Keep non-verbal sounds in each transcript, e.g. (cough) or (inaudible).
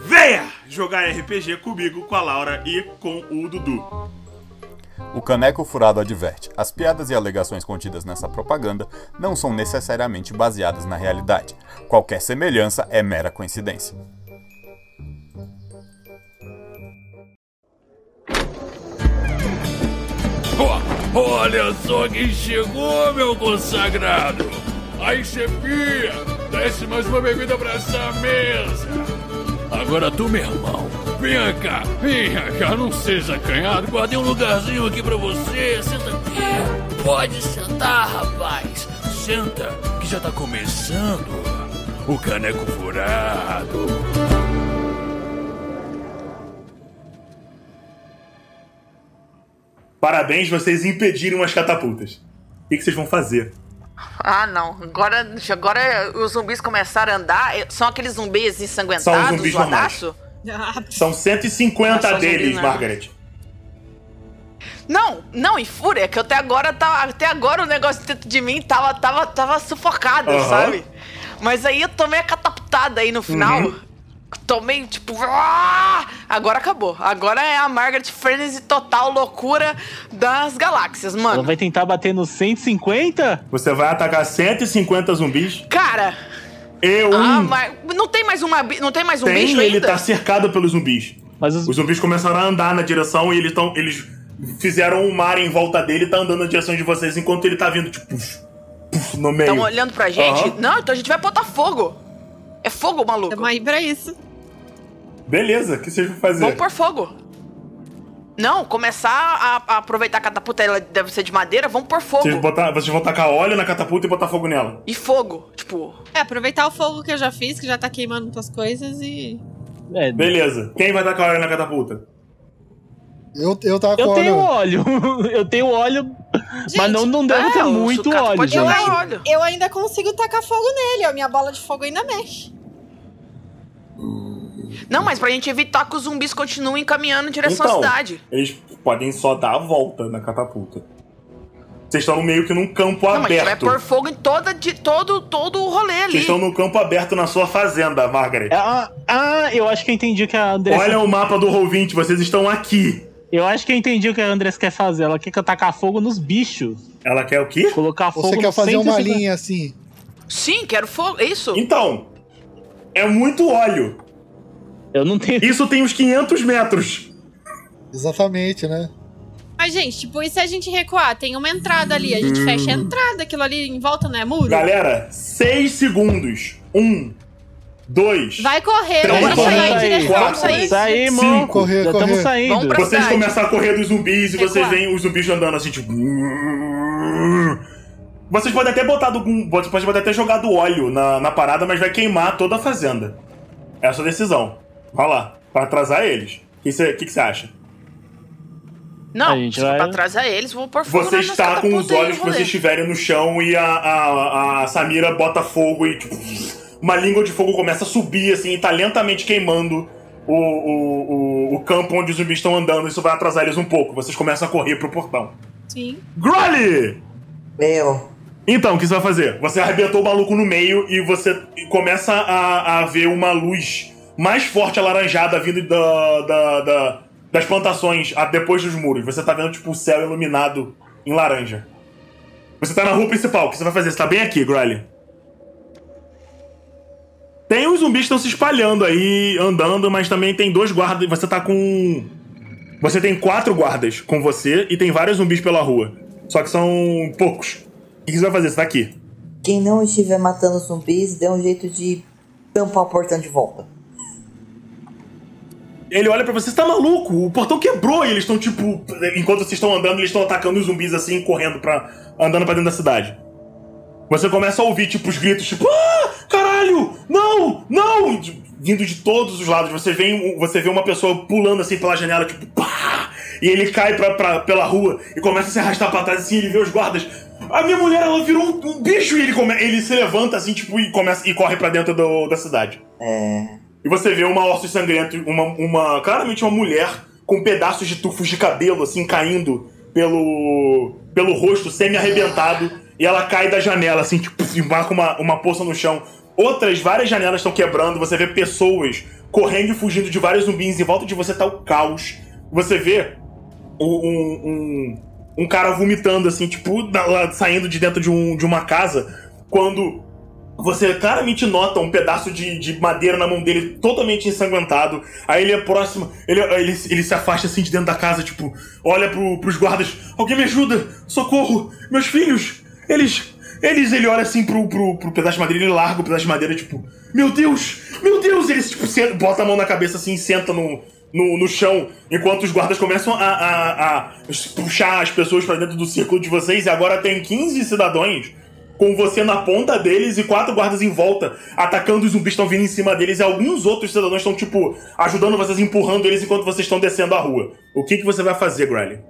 Venha jogar RPG comigo, com a Laura e com o Dudu. O Caneco Furado adverte: as piadas e alegações contidas nessa propaganda não são necessariamente baseadas na realidade. Qualquer semelhança é mera coincidência. Oh, olha só quem chegou, meu consagrado! Aí, chefia, desce mais uma bebida pra essa mesa! Agora tu, meu irmão, venha cá, venha cá, não seja acanhado, guardei um lugarzinho aqui pra você, senta aqui. Pode sentar, rapaz, senta, que já tá começando o caneco furado. Parabéns, vocês impediram as catapultas. O que, que vocês vão fazer? Ah, não. Agora, agora os zumbis começaram a andar. São aqueles zumbis ensanguentados, São zumbis zoadaço? São 150 Não são deles, zumbis, não. Margaret. Não, não, e fúria, que eu até agora tava. Até agora o negócio dentro de mim tava, tava, tava sufocado, Aham. sabe? Mas aí eu tomei a catapultada aí no final. Uhum. Tomei, tipo. ah! Agora acabou. Agora é a Margaret Frenzy total loucura das galáxias, Ela mano. vai tentar bater no 150? Você vai atacar 150 zumbis Cara, e um. ah, mas não tem mais uma, não tem mais um tem, bicho ele ainda? tá cercado pelos zumbis. Mas os... Os zumbis começaram a andar na direção e eles estão. Eles fizeram um mar em volta dele e tá andando na direção de vocês enquanto ele tá vindo, tipo, puf, puf, no meio. Estão olhando pra gente? Aham. Não, então a gente vai botar fogo. É fogo, maluco. Tamo aí pra isso. Beleza, o que vocês vão fazer? Vamos pôr fogo. Não, começar a, a aproveitar a catapulta, ela deve ser de madeira, vamos pôr fogo. Vocês, botar, vocês vão tacar óleo na catapulta e botar fogo nela. E fogo, tipo. É, aproveitar o fogo que eu já fiz, que já tá queimando tuas coisas e. É, Beleza. Quem vai tacar óleo na catapulta? Eu, eu tava eu com tenho óleo. óleo. (laughs) eu tenho óleo, mas Gente, não, não deve é, ter o muito óleo. pode Eu, gente. jogar ainda, óleo. eu ainda consigo tacar fogo nele, ó. Minha bola de fogo ainda mexe. Não, mas pra gente evitar que os zumbis continuem caminhando em direção Então, à cidade. Eles podem só dar a volta na catapulta. Vocês estão no meio que num campo Não, mas a gente vai aberto. pôr fogo em toda, de, todo, todo o rolê ali. Vocês estão no campo aberto na sua fazenda, Margaret. Ah, ah, eu acho que eu entendi o que a Andressa. Olha o mapa do Roll20, vocês estão aqui. Eu acho que eu entendi o que a Andressa quer fazer. Ela quer que eu tacar fogo nos bichos. Ela quer o quê? Colocar fogo Você quer fazer uma 150. linha assim? Sim, quero fogo. Isso. Então, é muito óleo. Eu não tenho. Isso tem uns 500 metros. Exatamente, né? Mas, gente, tipo, e se a gente recuar? Tem uma entrada ali, a gente fecha a entrada, aquilo ali em volta não é muro? Galera, 6 segundos. 1, 2. Vai correr, Três, vamos quatro, chegar em direção quatro, sair. irmão. Cinco. Correr, Já correr. estamos saindo. Vocês começam a correr dos zumbis e vocês veem os zumbis andando assim, tipo. Vocês podem até botar algum. Vocês podem até jogar do óleo na, na parada, mas vai queimar toda a fazenda. É a sua decisão. Vai lá, pra atrasar eles. O que você que que você acha? Não, A gente se for vai- pra é eles, vou pôr fogo Você está com os olhos que vocês estiverem no chão e a, a, a Samira bota fogo e tipo, uma língua de fogo começa a subir assim e tá lentamente queimando o, o, o, o campo onde os zumbis estão andando. Isso vai atrasar eles um pouco. Vocês começam a correr pro portão. Sim. Grolly! Meu. Então, o que você vai fazer? Você arrebentou o maluco no meio e você começa a, a ver uma luz mais forte alaranjada vindo da, da- da- das plantações a- depois dos muros. Você tá vendo, tipo, o céu iluminado em laranja. Você tá na rua principal. O que você vai fazer? Você tá bem aqui, Grolly. Tem os zumbis que estão se espalhando aí, andando, mas também tem dois guardas. Você tá com. Você tem quatro guardas com você e tem vários zumbis pela rua. Só que são poucos. O que você vai fazer? Você tá aqui. Quem não estiver matando zumbis, dê um jeito de tampar o portão de volta. Ele olha pra você, você tá maluco? O portão quebrou e eles estão, tipo. Enquanto vocês estão andando, eles estão atacando os zumbis assim, correndo pra. andando pra dentro da cidade. Você começa a ouvir, tipo, os gritos, tipo, ah! Caralho! Não! Não! Vindo de todos os lados. Você vê, você vê uma pessoa pulando assim pela janela, tipo, pá! E ele cai pra, pra- pela rua e começa a se arrastar pra trás assim, ele vê os guardas. A minha mulher, ela virou um, um bicho e ele, come, ele se levanta assim, tipo, e começa e corre pra dentro do- da cidade. É. E você vê uma ossos sangrento, uma, uma. Claramente uma mulher com pedaços de tufos de cabelo, assim, caindo pelo. pelo rosto semi-arrebentado. E ela cai da janela, assim, tipo, e marca uma, uma poça no chão. Outras, várias janelas estão quebrando. Você vê pessoas correndo e fugindo de vários zumbis. Em volta de você tá o caos. Você vê um, um, um, cara vomitando, assim, tipo, lá, saindo de dentro de, um, de uma casa. Quando você claramente nota um pedaço de, de madeira na mão dele totalmente ensanguentado. Aí ele é próximo, ele, ele, ele se afasta assim de dentro da casa, tipo, olha pro, pros guardas: Alguém me ajuda! Socorro! Meus filhos! Eles. Eles, ele olha assim pro, pro, pro pedaço de madeira, ele larga o pedaço de madeira, tipo, Meu Deus! Meu Deus! Ele, tipo, senta- bota a mão na cabeça assim senta no, no, no chão, enquanto os guardas começam a, a, a puxar as pessoas pra dentro do círculo de vocês, e agora tem 15 cidadãos com você na ponta deles e quatro guardas em volta, atacando os zumbis estão vindo em cima deles, e alguns outros cidadãos estão, tipo, ajudando vocês, empurrando eles enquanto vocês estão descendo a rua. O que, que você vai fazer, Griley?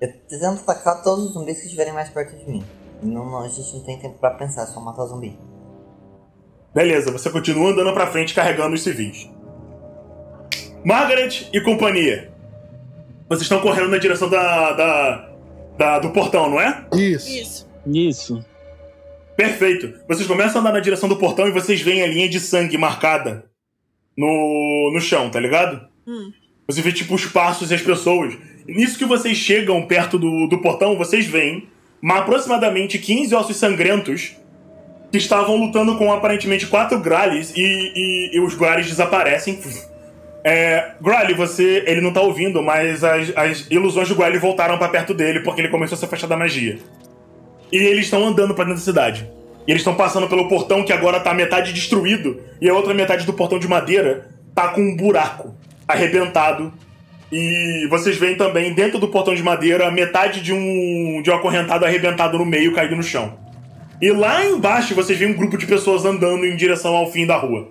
Eu tento atacar todos os zumbis que estiverem mais perto de mim. Não, não, a gente não tem tempo pra pensar, é só matar zumbi. Beleza, você continua andando pra frente carregando os civis. Margaret e companhia. Vocês estão correndo na direção da, da, da- do portão, não é? Isso. Isso. Isso. Perfeito. Vocês começam a andar na direção do portão e vocês veem a linha de sangue marcada no, no chão, tá ligado? Hum. Você vê, tipo, os passos e as pessoas. Nisso que vocês chegam perto do, do portão, vocês veem ma- aproximadamente 15 ossos sangrentos que estavam lutando com aparentemente quatro Grales e, e, e os Grales desaparecem. É, Grally, você. Ele não tá ouvindo, mas as, as ilusões do Grally voltaram pra perto dele porque ele começou a se afastar da magia. E eles estão andando pra dentro da cidade. E eles estão passando pelo portão que agora tá metade destruído e a outra metade do portão de madeira tá com um buraco arrebentado. E vocês veem também dentro do portão de madeira metade de um de um acorrentado arrebentado no meio caído no chão. E lá embaixo vocês veem um grupo de pessoas andando em direção ao fim da rua.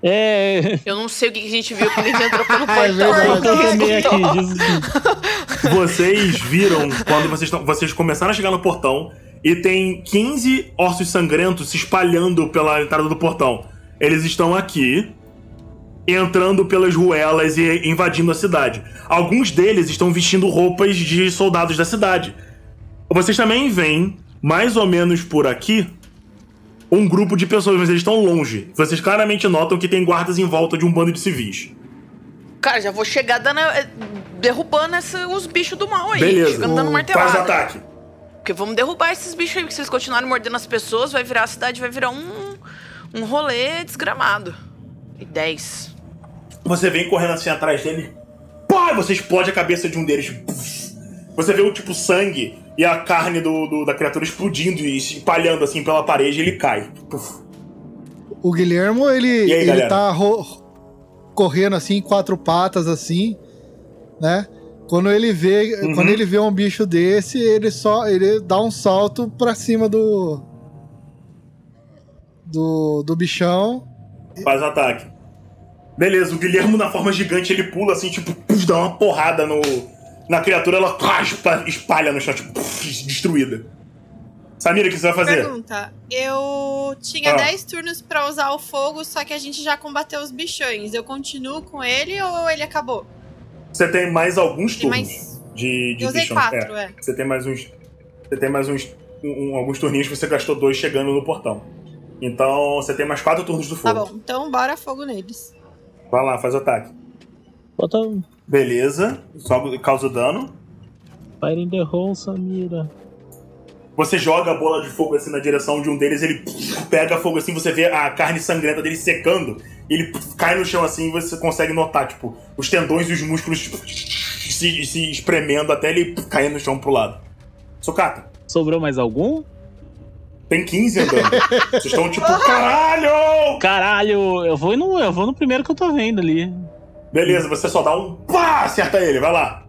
É. Eu não sei o que a gente viu quando a gente entrou pelo (laughs) É portão. verdade. Eu também aqui. (laughs) Vocês viram quando vocês, tão- vocês começaram a chegar no portão e tem 15 ossos sangrentos se espalhando pela entrada do portão. Eles estão aqui, entrando pelas ruelas e invadindo a cidade. Alguns deles estão vestindo roupas de soldados da cidade. Vocês também veem, mais ou menos por aqui, um grupo de pessoas, mas eles estão longe. Vocês claramente notam que tem guardas em volta de um bando de civis. Cara, já vou chegar dando, eh, derrubando essa- os bichos do mal aí. Beleza. Chegando dando Faz ataque. Porque vamos derrubar esses bichos aí, porque se eles continuarem mordendo as pessoas, vai virar a cidade, vai virar um, um rolê desgramado. E 10. Você vem correndo assim atrás dele. Pá! Você explode a cabeça de um deles. Você vê o tipo sangue e a carne do, do- da criatura explodindo e se espalhando assim pela parede e ele cai. Puf. O Guilhermo, ele, E aí, ele tá correndo assim, quatro patas, assim, né? Quando ele vê, Uhum. quando ele vê um bicho desse, ele só ele dá um salto pra cima do do, do bichão. Faz ataque. Beleza, o Guilhermo na forma gigante ele pula assim, tipo, dá uma porrada no, na criatura, ela espalha no chão, tipo, destruída. Samira, o que você vai fazer? Pergunta. Eu tinha Ah. 10 turnos pra usar o fogo, só que a gente já combateu os bichões. Eu continuo com ele ou ele acabou? Você tem mais alguns Tem turnos mais. de, de Eu usei bichão. quatro, É. é. Você tem mais uns. Você tem mais uns. um- alguns turninhos que você gastou dois chegando no portão. Então você tem mais quatro turnos do Tá fogo. bom, então bora fogo neles. Vai lá, faz o ataque. Bota Beleza, só causa dano. Fire in the hole, Samira. Você joga a bola de fogo assim na direção de um deles, ele pega fogo assim, você vê a carne sangrenta dele secando, ele cai no chão assim e você consegue notar, tipo, os tendões e os músculos tipo, se, se espremendo até ele cair no chão pro lado. Socata, Sobrou mais algum? Tem 15 andando. (laughs) Vocês estão tipo, caralho! Caralho, eu vou, no, eu vou no primeiro que eu tô vendo ali. Beleza, você só dá um pá, acerta ele, vai lá.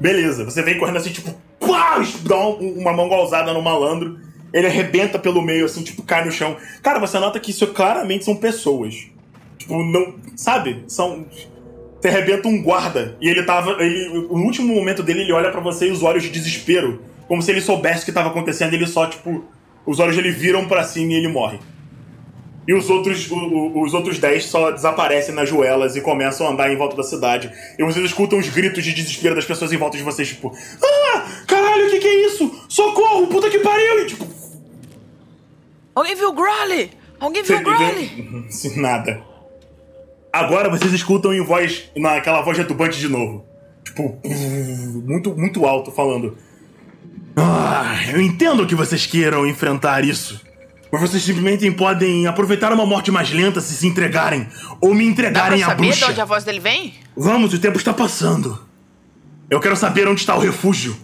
Beleza, você vem correndo assim, tipo, pá, dá um- uma mão golzada no malandro. Ele arrebenta pelo meio, assim, tipo, cai no chão. Cara, você nota que isso claramente são pessoas. Tipo, não. Sabe? São. Você arrebenta um guarda. E ele tava. Ele, no último momento dele, ele olha pra você e os olhos de desespero. Como se ele soubesse o que tava acontecendo. Ele só, tipo. Os olhos dele viram pra cima e ele morre. E os outros, o- o- os outros 10 só desaparecem nas joelas e começam a andar em volta da cidade. E vocês escutam os gritos de desespero das pessoas em volta de vocês, tipo, ah, caralho, o que, que é isso? Socorro, puta que pariu! E, tipo, Alguém viu o Growly? Alguém viu o Growly? Sem nada. Agora vocês escutam em voz, naquela voz retubante de novo. Tipo, muito, muito alto falando. Ah, eu entendo que vocês queiram enfrentar isso. Mas vocês simplesmente podem aproveitar uma morte mais lenta se se entregarem. Ou me Dá pra entregarem à saber de bruxa. onde a voz dele vem? Vamos, o tempo está passando. Eu quero saber onde está o refúgio.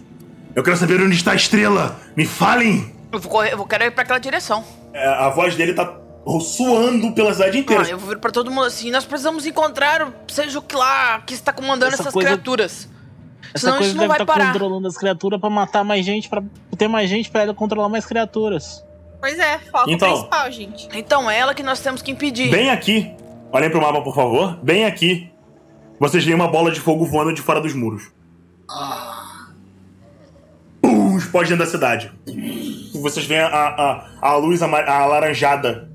Eu quero saber onde está a estrela. Me falem. Eu vou correr, eu querer ir pra aquela direção. É, a voz dele tá suando pela cidade inteira. Ah, eu vou vir pra todo mundo assim. Nós precisamos encontrar, o- seja o que lá, que está comandando Essa essas coisa- criaturas. Essa Senão coisa isso não vai estar parar. controlando as criaturas pra matar mais gente, pra ter mais gente pra ela controlar mais criaturas. Pois é, foco Então. principal, gente. Então é ela que nós temos que impedir. Bem aqui, olhem pro mapa, por favor. Bem aqui, vocês veem uma bola de fogo voando de fora dos muros. Pum, explode dentro da cidade. Vocês veem a, a, a luz ama- alaranjada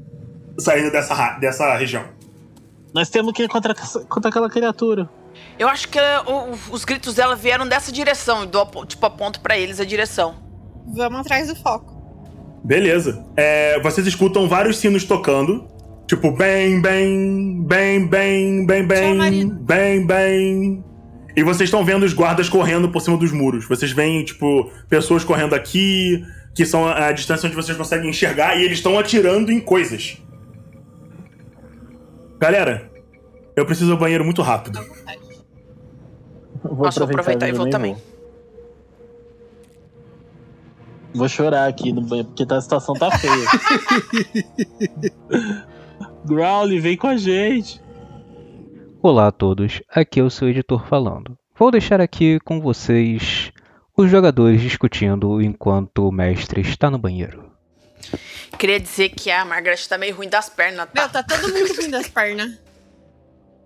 saindo dessa, dessa região. Nós temos que ir contra, contra aquela criatura. Eu acho que o- os gritos dela vieram dessa direção. Eu dou, tipo, aponto pra eles a direção. Vamos atrás do foco. Beleza. É, vocês escutam vários sinos tocando. Tipo, bem, bem, bem, bem, bem, bem, bem, bem. E vocês estão vendo os guardas correndo por cima dos muros. Vocês veem, tipo, pessoas correndo aqui, que são a, a distância onde vocês conseguem enxergar, e eles estão atirando em coisas. Galera, eu preciso ao banheiro muito rápido. Vou Nossa, vou aproveitar e vou também. Vou chorar aqui no banho, porque tá- a situação tá feia. (laughs) Growly, vem com a gente. Olá a todos, aqui é o seu editor falando. Vou deixar aqui com vocês os jogadores discutindo enquanto o mestre está no banheiro. Queria dizer que a Margaret tá meio ruim das pernas, tá? Meu, tá todo mundo ruim das pernas. (laughs)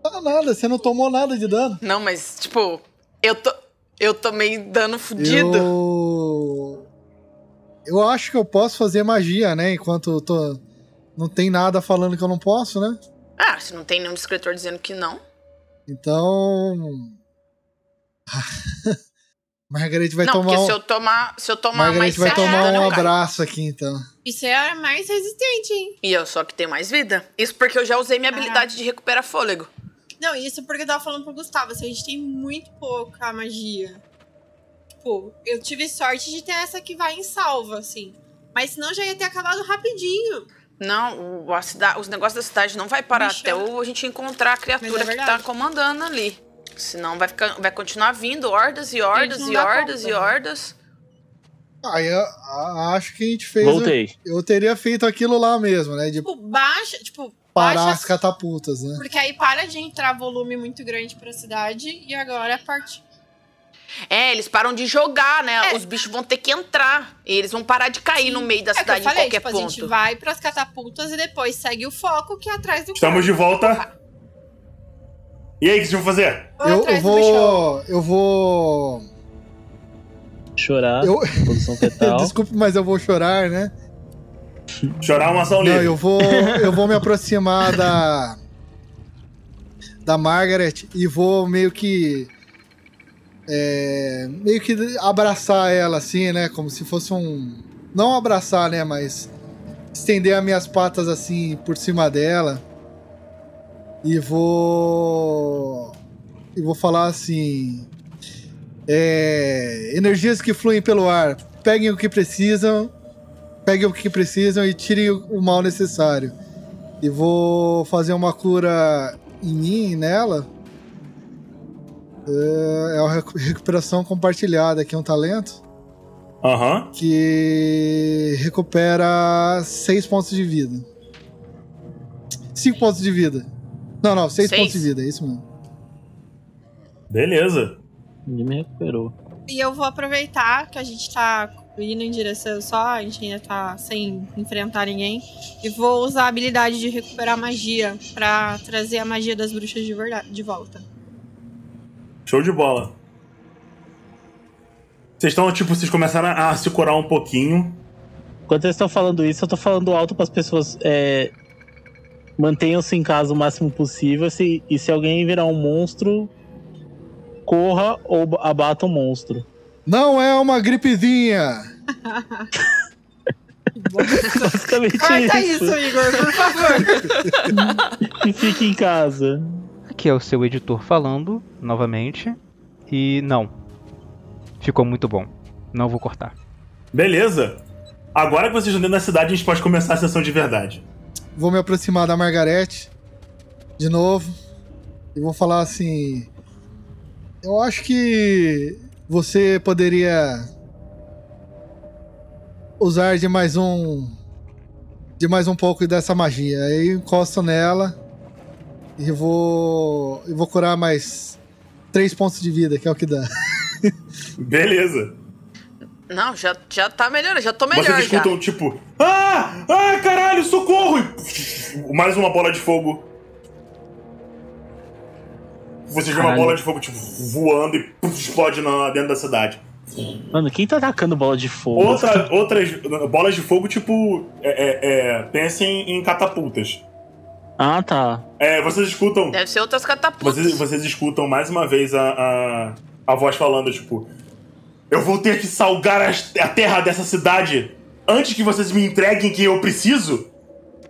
Ah, nada, você não tomou nada de dano. Não, mas, tipo, eu tô. Eu tomei dano fudido. Eu. Eu acho que eu posso fazer magia, né? Enquanto eu tô. Não tem nada falando que eu não posso, né? Ah, se não tem nenhum escritor dizendo que não. Então. Margarete vai não, tomar porque um. se eu tomar. Se eu tomar mais Margarete vai sete de tomar um abraço aqui, então. Isso é a mais resistente, hein? E eu só que tenho mais vida. Isso porque eu já usei minha habilidade de recuperar fôlego. Não, isso porque eu tava falando pro Gustavo, assim, a gente tem muito pouca magia. Tipo, eu tive sorte de ter essa que vai em salva, assim. Mas senão já ia ter acabado rapidinho. Não, o- a cida- os negócios da cidade não vai parar Bicho, até o- a gente encontrar a criatura é que tá comandando ali. Senão vai, ficar, vai continuar vindo hordas e hordas e dá hordas conta, e né? hordas. Ah, eu a- acho que a gente fez. Voltei. Eu teria feito aquilo lá mesmo, né? De Tipo, baixa, tipo, parar baixa. as catapultas, né? Porque aí para de entrar volume muito grande pra cidade e agora a parte. É, eles param de jogar, né? É. Os bichos vão ter que entrar. E eles vão parar de cair no meio da É que eu cidade falei, em qualquer tipo, a ponto. gente vai pras catapultas e depois segue o foco que é atrás do Estamos de corpo. volta. E aí, o que vocês vão fazer? Eu, atrás do vou. Eu vou. Chorar, Eu- posição (laughs) fetal. Desculpe, mas eu vou chorar, né? Chorar uma ação Não, livre. eu vou, eu vou me aproximar da da Margaret e vou meio que é, meio que abraçar ela assim, né, como se fosse um não abraçar, né, mas estender as minhas patas assim por cima dela e vou e vou falar assim é, energias que fluem pelo ar, peguem o que precisam peguem o que precisam e tirem o mal necessário. E vou fazer uma cura em mim e nela. É, é uma recu- recuperação compartilhada aqui, um talento. Aham. Que recupera 6 pontos de vida. 5 pontos de vida. Não, não, 6 Seis? pontos de vida, é isso mesmo. Beleza. Ninguém me recuperou. E eu vou aproveitar que a gente tá indo em direção só, a gente ainda tá sem enfrentar ninguém. E vou usar a habilidade de recuperar magia pra trazer a magia das bruxas de verdade de volta. Show de bola. Vocês estão, tipo, vocês começaram a se curar um pouquinho. Enquanto eles estão falando isso, eu tô falando alto para as pessoas é, mantenham-se em casa o máximo possível. Se, e se alguém virar um monstro, corra ou abata o monstro. Não é uma gripezinha! (laughs) Basicamente Corta isso. isso, Igor, por favor. E fique em casa. Aqui é o seu editor falando novamente. E não. Ficou muito bom. Não vou cortar. Beleza. Agora que vocês estão dentro da cidade, a gente pode começar a sessão de verdade. Vou me aproximar da Margarete de novo e vou falar assim: Eu acho que você poderia usar de mais um de mais um pouco dessa magia. Aí encosto nela e vou e vou curar mais três pontos de vida, que é o que dá. (laughs) Beleza. Não, já, já tá melhorando, já tô melhor vocês já. escutam, tipo, ah, ah, caralho, socorro! E mais uma bola de fogo. Vocês veem uma bola de fogo, tipo, voando e explode na, dentro da cidade. Mano, quem tá atacando bola de fogo? Outra, outras bolas de fogo, tipo, é, é, é, pensem em catapultas. Ah, tá. É, vocês escutam. Deve ser outras catapultas. Vocês, vocês escutam mais uma vez a, a, a voz falando, tipo. Eu vou ter que salgar a terra dessa cidade antes que vocês me entreguem quem eu preciso.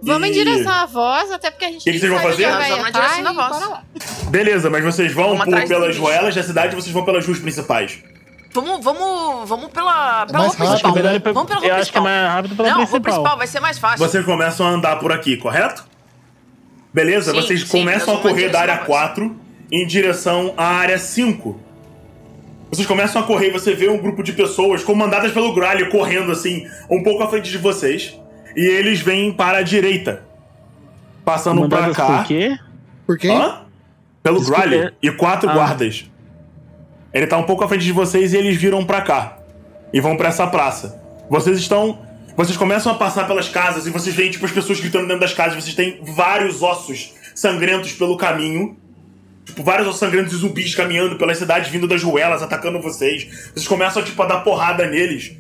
Vamos em E- direção à voz, até porque a gente Que que vocês vão fazer? Nós vamos na tá direção e da voz. bora lá. Beleza, mas vocês vão por, pelas ruelas da cidade ou vocês vão pelas ruas principais? Vamos, vamos, vamos pela, pela mais rua rápido, principal. ir pra- Vamos pela rua eu acho que é principal. mais rápido pela Não, rua principal. principal vai ser mais fácil. Vocês começam a andar por aqui, correto? Beleza? Sim, vocês sim, começam a correr em da área à voz. 4 em direção à área 5. Vocês começam a correr e você vê um grupo de pessoas comandadas pelo Gralho correndo assim, um pouco à frente de vocês. E eles vêm para a direita. Passando pra Mandadas cá. por quê? Por quem? Hã? Pelo Gralho e quatro Ah. guardas. Ele tá um pouco à frente de vocês e eles viram pra cá. E vão pra essa praça. Vocês estão. Vocês começam a passar pelas casas e vocês veem, tipo, as pessoas gritando dentro das casas. Vocês têm vários ossos sangrentos pelo caminho. Tipo, vários ossos sangrentos e zumbis caminhando pela cidade, vindo das ruelas, atacando vocês. Vocês começam, tipo, a dar porrada neles.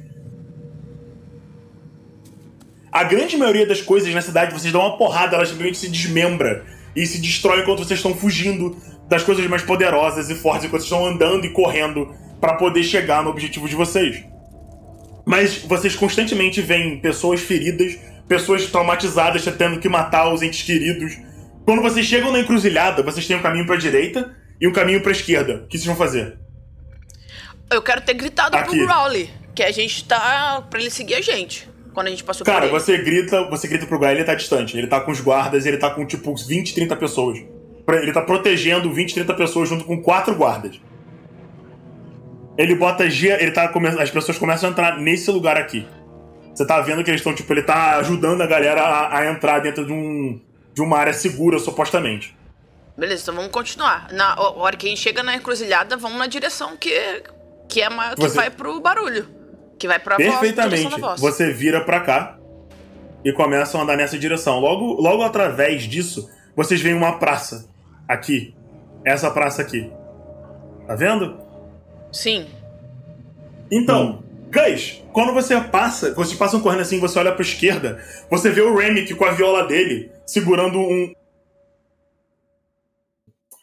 A grande maioria das coisas na cidade, vocês dão uma porrada, elas simplesmente se desmembra e se destrói enquanto vocês estão fugindo das coisas mais poderosas e fortes, enquanto vocês estão andando e correndo pra poder chegar no objetivo de vocês. Mas vocês constantemente veem pessoas feridas, pessoas traumatizadas tendo que matar os entes queridos. Quando vocês chegam na encruzilhada, vocês têm um caminho pra direita e um caminho pra esquerda. O que vocês vão fazer? Eu quero ter gritado Aqui. pro Growly que a gente tá. pra ele seguir a gente. Quando a gente passou Cara, por ele. você grita, você grita pro Guy, ele tá distante. Ele tá com os guardas, ele tá com tipo 20, 30 pessoas. Ele tá protegendo 20, 30 pessoas junto com quatro guardas. Ele bota gia, ele tá as pessoas começam a entrar nesse lugar aqui. Você tá vendo que eles estão tipo, ele tá ajudando a galera a, a entrar dentro de um de uma área segura supostamente. Beleza, então vamos continuar. Na hora que a gente chega na encruzilhada, vamos na direção que, que é uma, que Você- vai pro barulho. Que vai pra Perfeitamente. voz. Você vira pra cá e começam a andar nessa direção. Logo, logo através disso, vocês veem uma praça aqui. Essa praça aqui. Tá vendo? Sim. Então, Gus, quando você passa, quando vocês passam correndo assim, você olha pra esquerda, você vê o Remick com a viola dele segurando um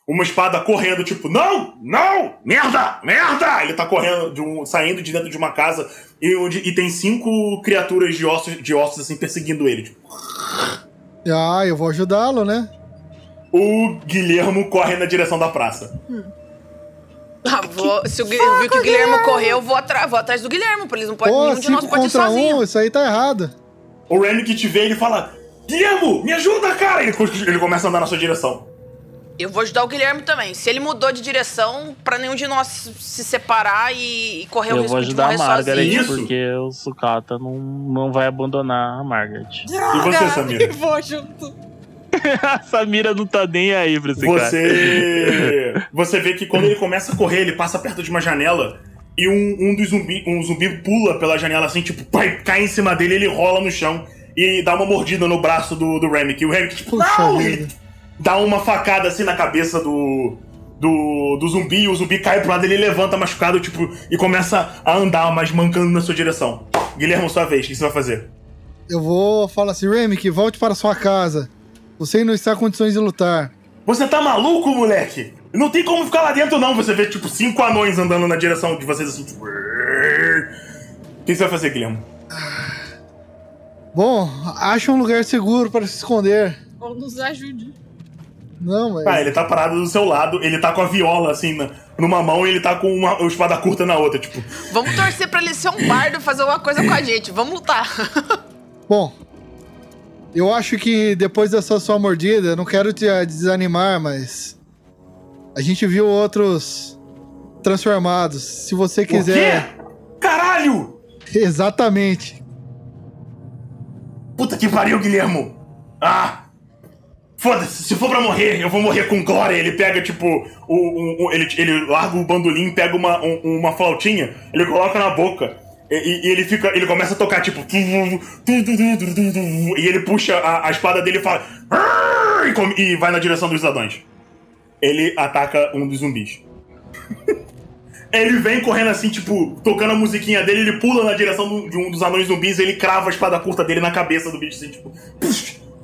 uma espada correndo, tipo, não, não, merda, merda! Ele tá correndo, de um, saindo de dentro de uma casa e, onde, e tem cinco criaturas de ossos, de ossos assim perseguindo ele. Tipo. Ah, eu vou ajudá-lo, né? O Guilhermo corre na direção da praça. (laughs) Ah, vou- se o Gui- eu vi que o Guilherme correu, eu vou, atra- vou atrás do Guilherme, pra eles não podem. Pô, Nenhum de nós pode ir sozinho. um, isso aí tá errado. O Remick te vê ele fala: Guilhermo, me ajuda, cara! Ele, ele começa a andar na sua direção. Eu vou ajudar o Guilherme também. Se ele mudou de direção, pra nenhum de nós se separar e, e correr o Eu risco vou de ajudar a morrer Margaret sozinho. Isso. porque o Sukata não, não vai abandonar a Margaret. E você, Samira? Eu (laughs) vou junto. (laughs) a Samira não tá nem aí pra esse cara. Você. Você vê que quando ele começa a correr, ele passa perto de uma janela e um, um dos zumbi, um zumbi pula pela janela assim, tipo, pai, cai em cima dele, ele rola no chão e dá uma mordida no braço do, do Remick. E o Remick, tipo, Puxa não! Ele dá uma facada assim na cabeça do. Do, do zumbi, e o zumbi cai pro lado, ele levanta machucado, tipo, e começa a andar, mas mancando na sua direção. Guilherme, sua vez, o que você vai fazer? Eu vou falar assim, Remick, volte para sua casa. Você não está em condições de lutar. Você tá maluco, moleque? Não tem como ficar lá dentro, não. Você vê, tipo, cinco anões andando na direção de vocês, assim, tipo... O que você vai fazer, Guilherme? Bom, acha um lugar seguro para se esconder. Ou nos ajude. Não, mas. Ah, ele tá parado do seu lado, ele tá com a viola, assim, na- numa mão e ele tá com uma, uma espada curta na outra, tipo... Vamos torcer pra ele ser um bardo e fazer uma coisa com a gente. Vamos lutar. Bom, eu acho que depois dessa sua mordida, não quero te ah, desanimar, mas. A gente viu outros transformados. Se você quiser. O quê? Caralho! (laughs) Exatamente. Puta que pariu, Guilhermo! Ah! Foda-se, se for pra morrer, eu vou morrer com glória. Ele pega, tipo, o, o- o- ele, ele larga o bandolim, pega uma, um- uma flautinha, ele coloca na boca. E, e ele fica. Ele começa a tocar, tipo. E ele puxa a, a espada dele e fala. E, come- e vai na direção dos ladrões. Ele ataca um dos zumbis. Ele vem correndo assim, tipo, tocando a musiquinha dele, ele pula na direção de um dos anões zumbis e ele crava a espada curta dele na cabeça do bicho, assim, tipo.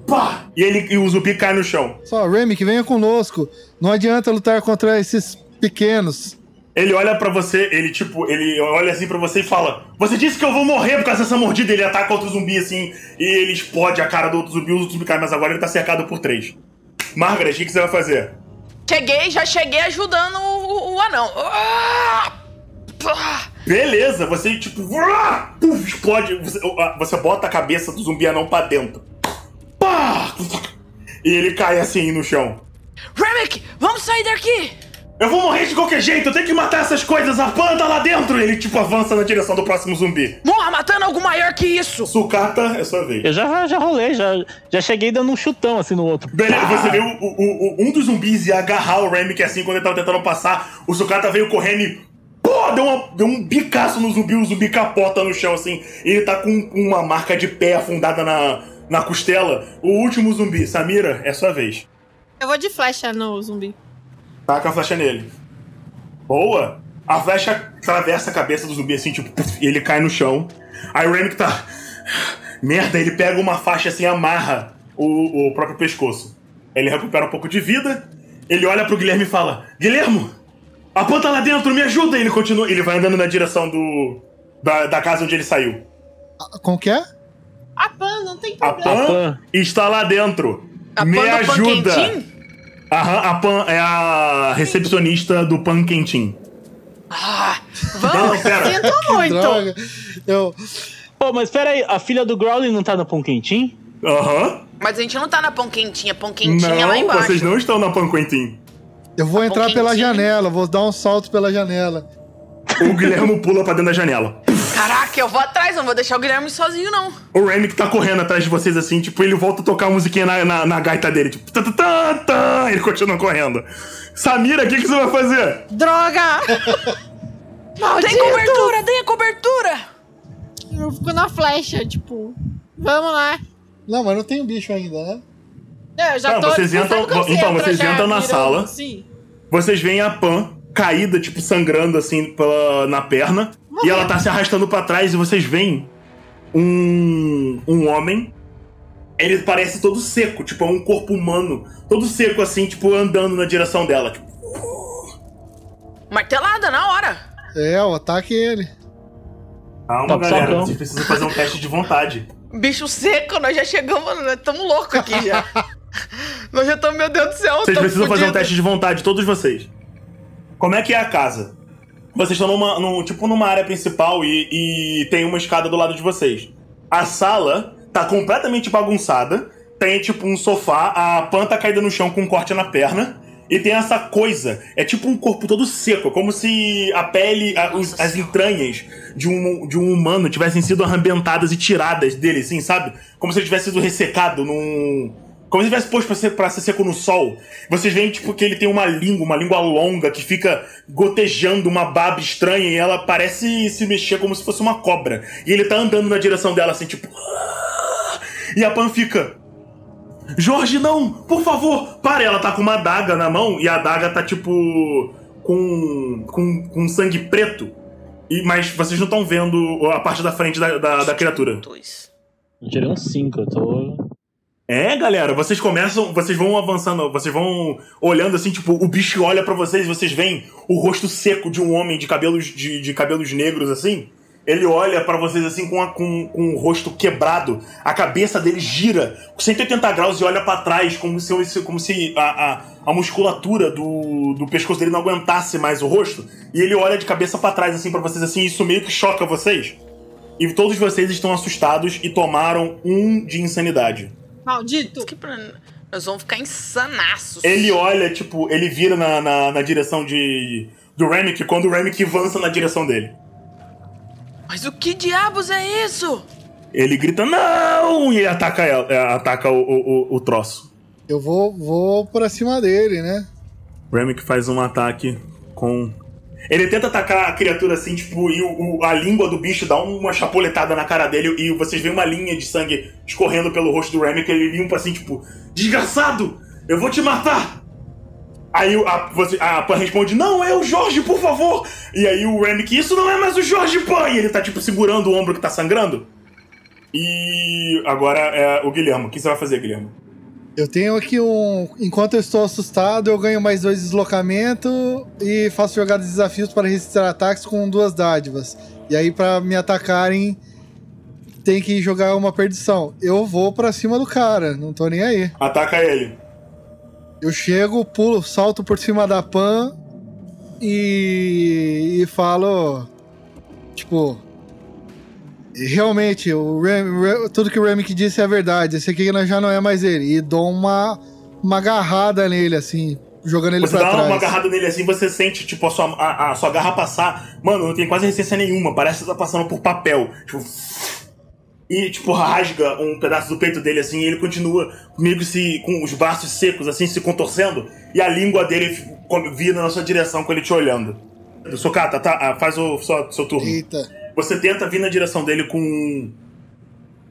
pá! E, ele, e o zumbi cai no chão. Só, Remick, venha conosco. Não adianta lutar contra esses pequenos. Ele olha pra você, ele tipo, ele olha assim pra você e fala: Você disse que eu vou morrer por causa dessa mordida. Ele ataca outro zumbi assim, e ele explode a cara do outro zumbi, o outro zumbi cai, mas agora ele tá cercado por três. Margaret, o que, que você vai fazer? Cheguei, já cheguei ajudando o, o anão. Beleza, você tipo. explode. Você, você bota a cabeça do zumbi anão pra dentro. E ele cai assim no chão. Remick, vamos sair daqui! Eu vou morrer de qualquer jeito, eu tenho que matar essas coisas, a planta lá dentro! Ele tipo avança na direção do próximo zumbi. Morra matando algo maior que isso! Sucata, é sua vez. Eu já, já rolei, já, já cheguei dando um chutão assim no outro. Beleza, você viu o- o- o- um dos zumbis ia agarrar o Remy, que assim, quando ele tava tentando passar, o Sucata veio correndo e. Pô, deu, uma- deu um bicaço no zumbi, o zumbi capota no chão, assim. E ele tá com uma marca de pé afundada na, na costela. O último zumbi, Samira, é sua vez. Eu vou de flecha no zumbi. Taca a flecha nele. Boa! A flecha atravessa a cabeça do zumbi assim, tipo, e ele cai no chão. Aí o Remy que tá. Merda, ele pega uma faixa assim e amarra o, o próprio pescoço. Ele recupera um pouco de vida. Ele olha pro Guilherme e fala: Guilhermo, a planta lá dentro, me ajuda! E ele continua. Ele vai andando na direção do. Da, da casa onde ele saiu. Como que é? A Pan, não tem A problema. Pan, Pan. está lá dentro. A me Pan ajuda! Aham, a Pan é a recepcionista do Pan Quentinho. Ah, Não, vamos! pera. Sinto muito. Droga. Eu. Pô, mas pera aí, a filha do Growling não tá no pão quentinho? Aham. Mas a gente não tá na pão quentinha, pão quentinha lá Não, embaixo. vocês não estão na Pan Quentin. Eu vou Tá entrar pela janela, vou dar um salto pela janela. O Guilherme pula pra dentro da janela. (laughs) Caraca, eu vou atrás, não vou deixar o Guilherme sozinho, não. O Remy que tá correndo atrás de vocês assim, tipo, ele volta a tocar a musiquinha na, na, na gaita dele, tipo, tá, tá, tá, ele continua correndo. Samira, o que, que você vai fazer? Droga! (laughs) Maldito! Tem cobertura, tem a cobertura! Eu fico na flecha, tipo. Vamos lá. Não, mas não tem um bicho ainda, né? É, Eu já Não, tô. vocês você entram- então, vocês entram na sala. assim? Vocês veem a Pan caída, tipo, sangrando assim pela, na perna. E ela tá se arrastando pra trás e vocês veem um, um homem. Ele parece todo seco, tipo, é um corpo humano. Todo seco assim, tipo, andando na direção dela. Tipo, Martelada na hora. É, o ataque é ele. Calma, Tá galera. Vocês precisam fazer um teste de vontade. Bicho seco, nós já chegamos, nós estamos loucos aqui já. (laughs) nós já estamos, meu Deus do céu, Vocês precisam fazer um fudido. teste de vontade, todos vocês. Como é que é a casa? Vocês estão numa, num- tipo numa área principal e, e tem uma escada do lado de vocês. A sala tá completamente bagunçada. Tem tipo um sofá, a Pan tá caída no chão com um corte na perna. E tem essa coisa, é tipo um corpo todo seco, como se a pele, a- os- as entranhas de um, de um humano tivessem sido arrebentadas e tiradas dele, assim, sabe? Como se ele tivesse sido ressecado num. Como se tivesse posto pra ser, pra ser seco no sol. Vocês veem, tipo, que ele tem uma língua, uma língua longa, que fica gotejando uma baba estranha e ela parece se mexer como se fosse uma cobra. E ele tá andando na direção dela, assim, tipo. E a Pan fica. Jorge, não! Por favor! Para! Ela tá com uma adaga na mão e a adaga tá tipo. com. com, com sangue preto. E, mas vocês não estão vendo a parte da frente da, da, da criatura. Dois. Eu tirei um 5, eu tô. É, galera, vocês começam, vocês vão avançando, vocês vão olhando assim, tipo, o bicho olha pra vocês e vocês veem o rosto seco de um homem de cabelos de, de cabelos negros assim. Ele olha pra vocês assim com, a- com, com o rosto quebrado, a cabeça dele gira 180 graus e olha pra trás como se, como se a, a, a musculatura do, do pescoço dele não aguentasse mais o rosto. E ele olha de cabeça pra trás assim pra vocês assim, isso meio que choca vocês. E todos vocês estão assustados e tomaram um de insanidade. Maldito! Que pra- Nós vamos ficar insanaços. Ele olha, tipo, ele vira na, na, na direção de. do Remick quando o Remick avança na direção dele. Mas o que diabos é isso? Ele grita, não! E ataca ela, é, ataca o, o, o, o troço. Eu vou, vou pra cima dele, né? O Remick faz um ataque com. Ele tenta atacar a criatura assim, tipo, e o, o- a língua do bicho dá uma chapuletada na cara dele e vocês veem uma linha de sangue escorrendo pelo rosto do Remick. Ele limpa assim, tipo, desgraçado! Eu vou te matar! Aí a, você, a Pan responde, não, é o Jorge, por favor! E aí o Remick, isso não é mais o Jorge Pan! E ele tá, tipo, segurando o ombro que tá sangrando. E agora é o Guilherme. O que você vai fazer, Guilherme? Eu tenho aqui um. Enquanto eu estou assustado, eu ganho mais dois deslocamentos e faço jogadas de desafios para resistir ataques com duas dádivas. E aí, pra me atacarem, tem que jogar uma perdição. Eu vou pra cima do cara, não tô nem aí. Ataca ele. Eu chego, pulo, salto por cima da Pan e, e falo. Tipo. Realmente, o Rem- Re- tudo que o Remick disse é verdade. Esse aqui já não é mais ele. E dou uma, uma agarrada nele, assim, jogando ele Você pra dá trás. uma agarrada nele assim, você sente, tipo, a sua, a, a sua garra passar. Mano, não tem quase resistência nenhuma. Parece que você tá passando por papel. Tipo. E, tipo, rasga um pedaço do peito dele assim, e ele continua meio que se, com os braços secos, assim, se contorcendo, e a língua dele vira na sua direção com ele te olhando. Socata, tá, ah, faz o seu, seu turno. Eita. Você tenta vir na direção dele com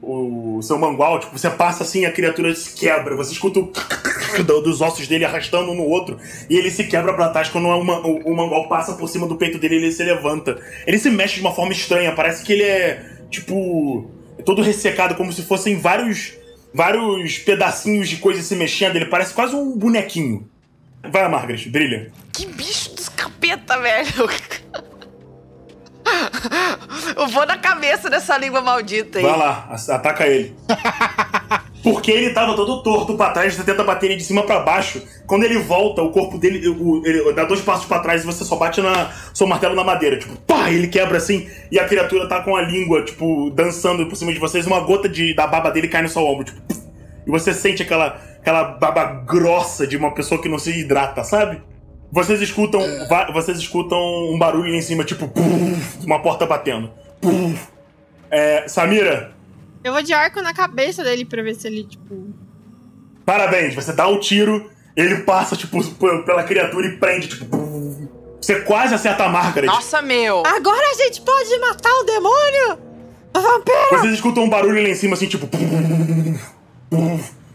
o seu mangual, tipo, você passa assim, a criatura se quebra, você escuta o (laughs) do- dos ossos dele arrastando um no outro, e ele se quebra pra trás quando o, ma- o, o mangual passa por cima do peito dele ele se levanta. Ele se mexe de uma forma estranha, parece que ele é, tipo, todo ressecado, como se fossem vários, vários pedacinhos de coisa se mexendo, ele parece quase um bonequinho. Vai, Margaret, brilha. Que bicho dos capeta, velho. (laughs) Eu vou na cabeça dessa língua maldita aí. Vai lá, ataca ele. (laughs) Porque ele tava todo torto pra trás, você tenta bater ele de cima pra baixo. Quando ele volta, o corpo dele, o- ele dá dois passos pra trás e você só bate na seu martelo na madeira. Tipo, pá, ele quebra assim e a criatura tá com a língua, tipo, dançando por cima de vocês. Uma gota de, da baba dele cai no seu ombro, tipo, e você sente aquela, aquela baba grossa de uma pessoa que não se hidrata, sabe? Vocês escutam, va- vocês escutam um barulho lá em cima, tipo, uma porta batendo. É, Samira, Eu vou de arco na cabeça dele pra ver se ele, tipo. Parabéns, você dá o tiro, ele passa, tipo, pela criatura e prende, tipo. Você quase acerta a Margaret. Nossa, meu. Agora a gente pode matar o demônio! O vampiro! Vocês escutam um barulho lá em cima, assim, tipo.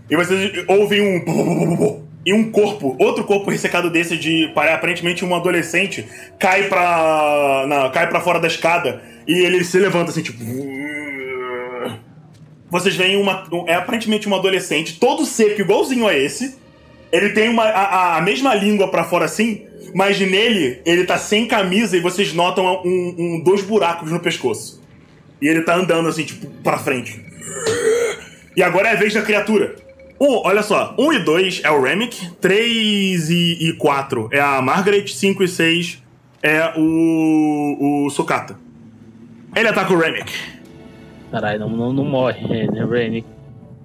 E vocês ouvem um. E um corpo, outro corpo ressecado desse de pare- aparentemente um adolescente, cai pra. Cai pra fora da escada e ele se levanta assim, tipo. Vocês veem uma. um- É aparentemente um adolescente, todo seco, igualzinho a esse. Ele tem uma, a, a- mesma língua pra fora assim, mas nele ele tá sem camisa e vocês notam um, um- dois buracos no pescoço. E ele tá andando assim, tipo, pra frente. E agora é a vez da criatura. Um, olha só, 1 um e 2 é o Remick, 3 e, e 4 é a Margaret, 5 e 6 é o, o Sukata. Ele ataca o Remick. Caralho, não, não, não morre, (laughs) Ren, Renick.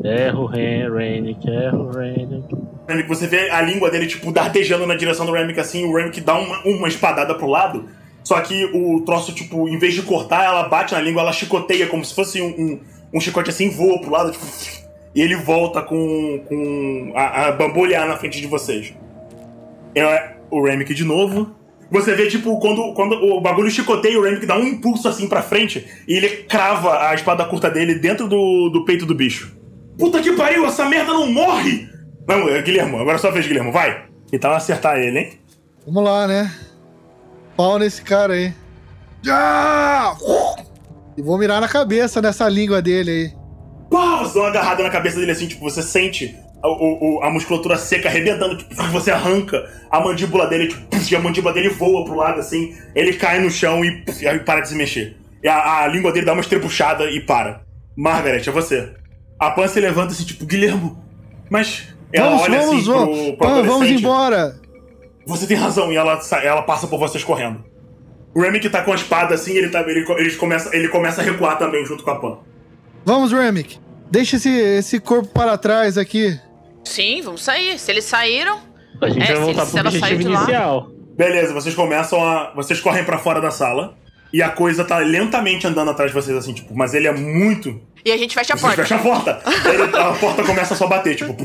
Erro, Ren, Renick, erro, Renick. Remick, você vê a língua dele, tipo, dardejando na direção do Remick assim, o Remick dá uma, uma espadada pro lado, só que o troço, tipo, em vez de cortar, ela bate na língua, ela chicoteia como se fosse um, um, um chicote assim, voa pro lado, tipo, e ele volta com, com a, a bambolear na frente de vocês. É o Remick de novo. Você vê, tipo, quando, quando o bagulho chicoteia, o Remick dá um impulso assim pra frente e ele crava a espada curta dele dentro do, do peito do bicho. Puta que pariu, essa merda não morre! Não, é Guilhermo, agora é sua vez, Guilhermo, vai. Então acertar ele, hein? Vamos lá, né? Pau nesse cara aí. Já! E vou mirar na cabeça nessa língua dele aí. Pá, você dá uma agarrada na cabeça dele assim, tipo, você sente a, o- a musculatura seca arrebentando, tipo, (laughs) você arranca a mandíbula dele, tipo, (laughs) e a mandíbula dele voa pro lado assim, ele cai no chão e, (laughs) e para de se mexer. E a, a língua dele dá uma estrebuchada e para. Margaret, é você. A Pan se levanta assim, tipo, Guilhermo, mas. Ela vamos, olha vamos, assim vamos. pro, pro Ah, vamos adolescente. embora. Você tem razão, e ela, ela passa por vocês correndo. O Remy que tá com a espada assim, ele, tá, ele, ele, começa, ele começa a recuar também junto com a Pan. Vamos, Remick. Deixa esse, esse corpo para trás aqui. Sim, vamos sair. Se eles saíram. A gente É, vai voltar pro ela objetivo saiu de lá- inicial. Beleza, vocês começam a. Vocês correm pra fora da sala. E a coisa tá lentamente andando atrás de vocês, assim, tipo, mas ele é muito. E a gente fecha a Vocês porta. fecham a porta. Ele- a porta começa a só bater, tipo.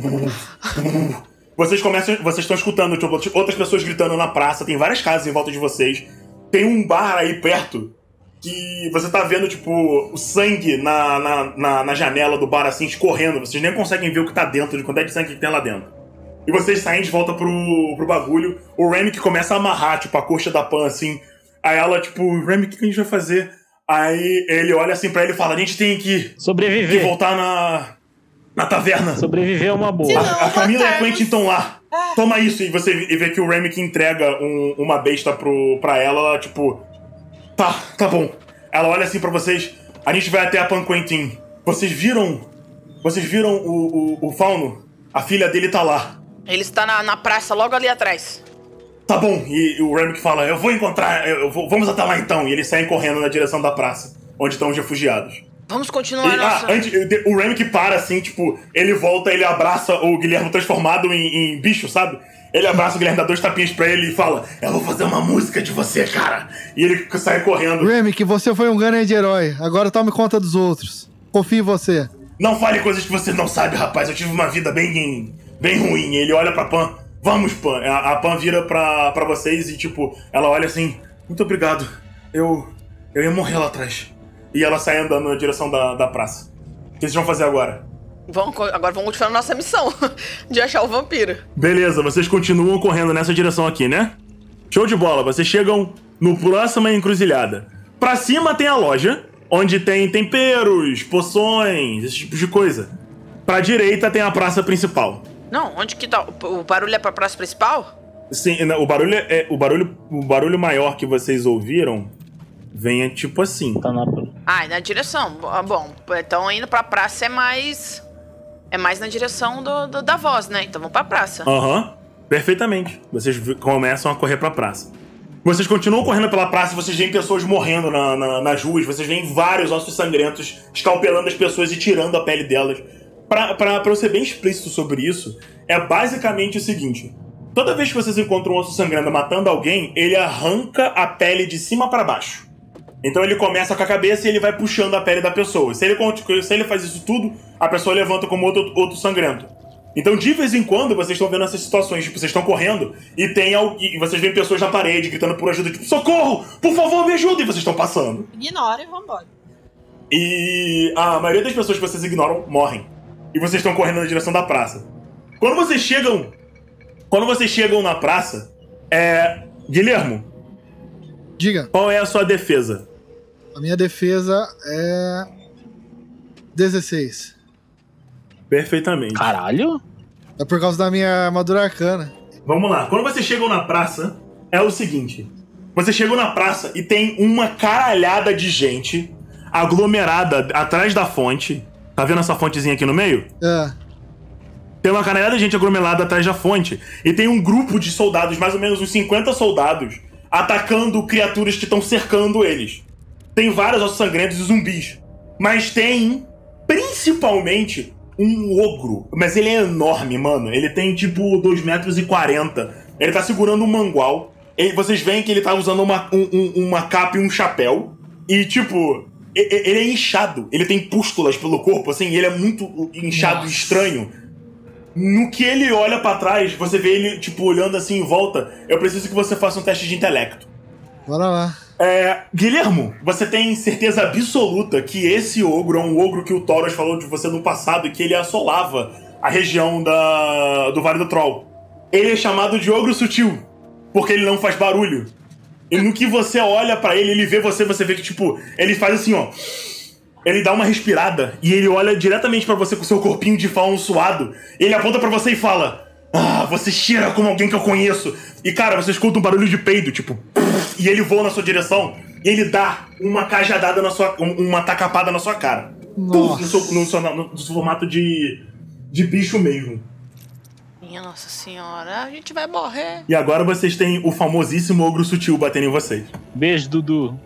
Vocês começam. Vocês estão escutando, tipo, outras pessoas gritando na praça, tem várias casas em volta de vocês. Tem um bar aí perto que você tá vendo, tipo, o sangue na, na, na, na janela do bar, assim, escorrendo. Vocês nem conseguem ver o que tá dentro, de quantidade de sangue que tem lá dentro. E vocês saem de volta pro, pro bagulho. O Remy que começa a amarrar, tipo, a coxa da Pan, assim. Aí ela, tipo, Remy, o que que a gente vai fazer? Aí ele olha assim pra ele e fala: A gente tem que, que Sobreviver. voltar na, na taverna. Sobreviver é uma boa. Sim. A, a Camila e a. Quentin estão lá. Toma isso. E você e vê que o Remy que entrega um- uma besta pro, pra ela, tipo. Tá, tá bom. Ela olha assim pra vocês. A gente vai até a Pan Quentin. Vocês viram. Vocês viram o, o, o Fauno? A filha dele tá lá. Ele está na, na praça, logo ali atrás. Tá bom. E, o Remy que fala: Eu vou encontrar. Eu vou, vamos até lá então. E eles saem correndo na direção da praça, onde estão os refugiados. Vamos continuar E, ah, nossa. antes, o que para assim, tipo, ele volta, ele abraça o Guilherme transformado em, em bicho, sabe? Ele abraça o Guilherme, dá dois tapinhas pra ele e fala: Eu vou fazer uma música de você, cara. E ele sai correndo. Remick, você foi um grande herói. Agora tome conta dos outros. Confio em você. Não fale coisas que você não sabe, rapaz. Eu tive uma vida bem, bem ruim. Ele olha pra Pan. Vamos, Pan. A, a Pan vira pra, pra vocês e, tipo, ela olha assim: Muito obrigado. Eu. Eu ia morrer lá atrás. E ela sai andando na direção da, da praça. O que vocês vão fazer agora? Vamos, agora vamos continuar nossa missão (laughs) de achar o vampiro. Beleza, vocês continuam correndo nessa direção aqui, né? Show de bola, vocês chegam no próxima encruzilhada. Pra cima tem a loja, onde tem temperos, poções, esse tipo de coisa. Pra direita tem a praça principal. Não, onde que tá? O, barulho é pra praça principal? Sim, o barulho é o barulho, o barulho maior que vocês ouviram vem é tipo assim. Tá na... Ah, é na direção. Bom, então indo pra praça é mais. É mais na direção do, do- da voz, né? Então vamos pra praça. Aham, perfeitamente. Vocês começam a correr pra praça. Vocês continuam correndo pela praça vocês veem pessoas morrendo na- na- nas ruas. Vocês veem vários ossos sangrentos escalpelando as pessoas e tirando a pele delas. Pra, pra, pra eu ser bem explícito sobre isso, é basicamente o seguinte: toda vez que vocês encontram um osso sangrando matando alguém, ele arranca a pele de cima pra baixo. Então ele começa com a cabeça e ele vai puxando a pele da pessoa. Se ele, se ele faz isso tudo, a pessoa levanta como outro, outro sangrento. Então, de vez em quando, vocês estão vendo essas situações, tipo, vocês estão correndo e tem al- e vocês veem pessoas na parede gritando por ajuda, tipo, socorro! Por favor, me ajuda! E vocês estão passando. Ignora e vambora. E a maioria das pessoas que vocês ignoram morrem. E vocês estão correndo na direção da praça. Quando vocês chegam. Quando vocês chegam na praça, é. Guilhermo, Diga, qual é a sua defesa? A minha defesa é. 16. Perfeitamente. Caralho? É por causa da minha armadura arcana. Vamos lá. Quando vocês chegam na praça, é o seguinte: vocês chegam na praça e tem uma caralhada de gente aglomerada atrás da fonte. Tá vendo essa fontezinha aqui no meio? É. Tem uma caralhada de gente aglomerada atrás da fonte. E tem um grupo de soldados, mais ou menos uns 50 soldados, atacando criaturas que estão cercando eles. Tem vários ossos sangrentos e zumbis. Mas tem, principalmente, um ogro, mas ele é enorme, mano. Ele tem tipo 2 metros e 40. Ele tá segurando um mangual. E vocês veem que ele tá usando uma, um- um- uma capa e um chapéu. E tipo, ele é inchado. Ele tem pústulas pelo corpo, assim, ele é muito inchado e estranho. No que ele olha pra trás, você vê ele, tipo, olhando assim em volta. Eu preciso que você faça um teste de intelecto. Bora lá. É, Guilhermo, você tem certeza absoluta que esse ogro é um ogro que o Thoros falou de você no passado e que ele assolava a região da, do Vale do Troll. Ele é chamado de ogro sutil, porque ele não faz barulho. E no que você olha pra ele, ele vê você, você vê que, tipo, ele faz assim, ó. Ele dá uma respirada e ele olha diretamente pra você com seu corpinho de fauno suado. Ele aponta pra você e fala: Ah, você cheira como alguém que eu conheço. E cara, você escuta um barulho de peido, tipo, e ele voa na sua direção e ele dá uma cajadada na sua. um- uma tacapada na sua cara. Puf, no, seu, no, seu, no seu formato de. de bicho mesmo. Minha nossa senhora, a gente vai morrer. E agora vocês têm o famosíssimo ogro sutil batendo em vocês. Beijo, Dudu.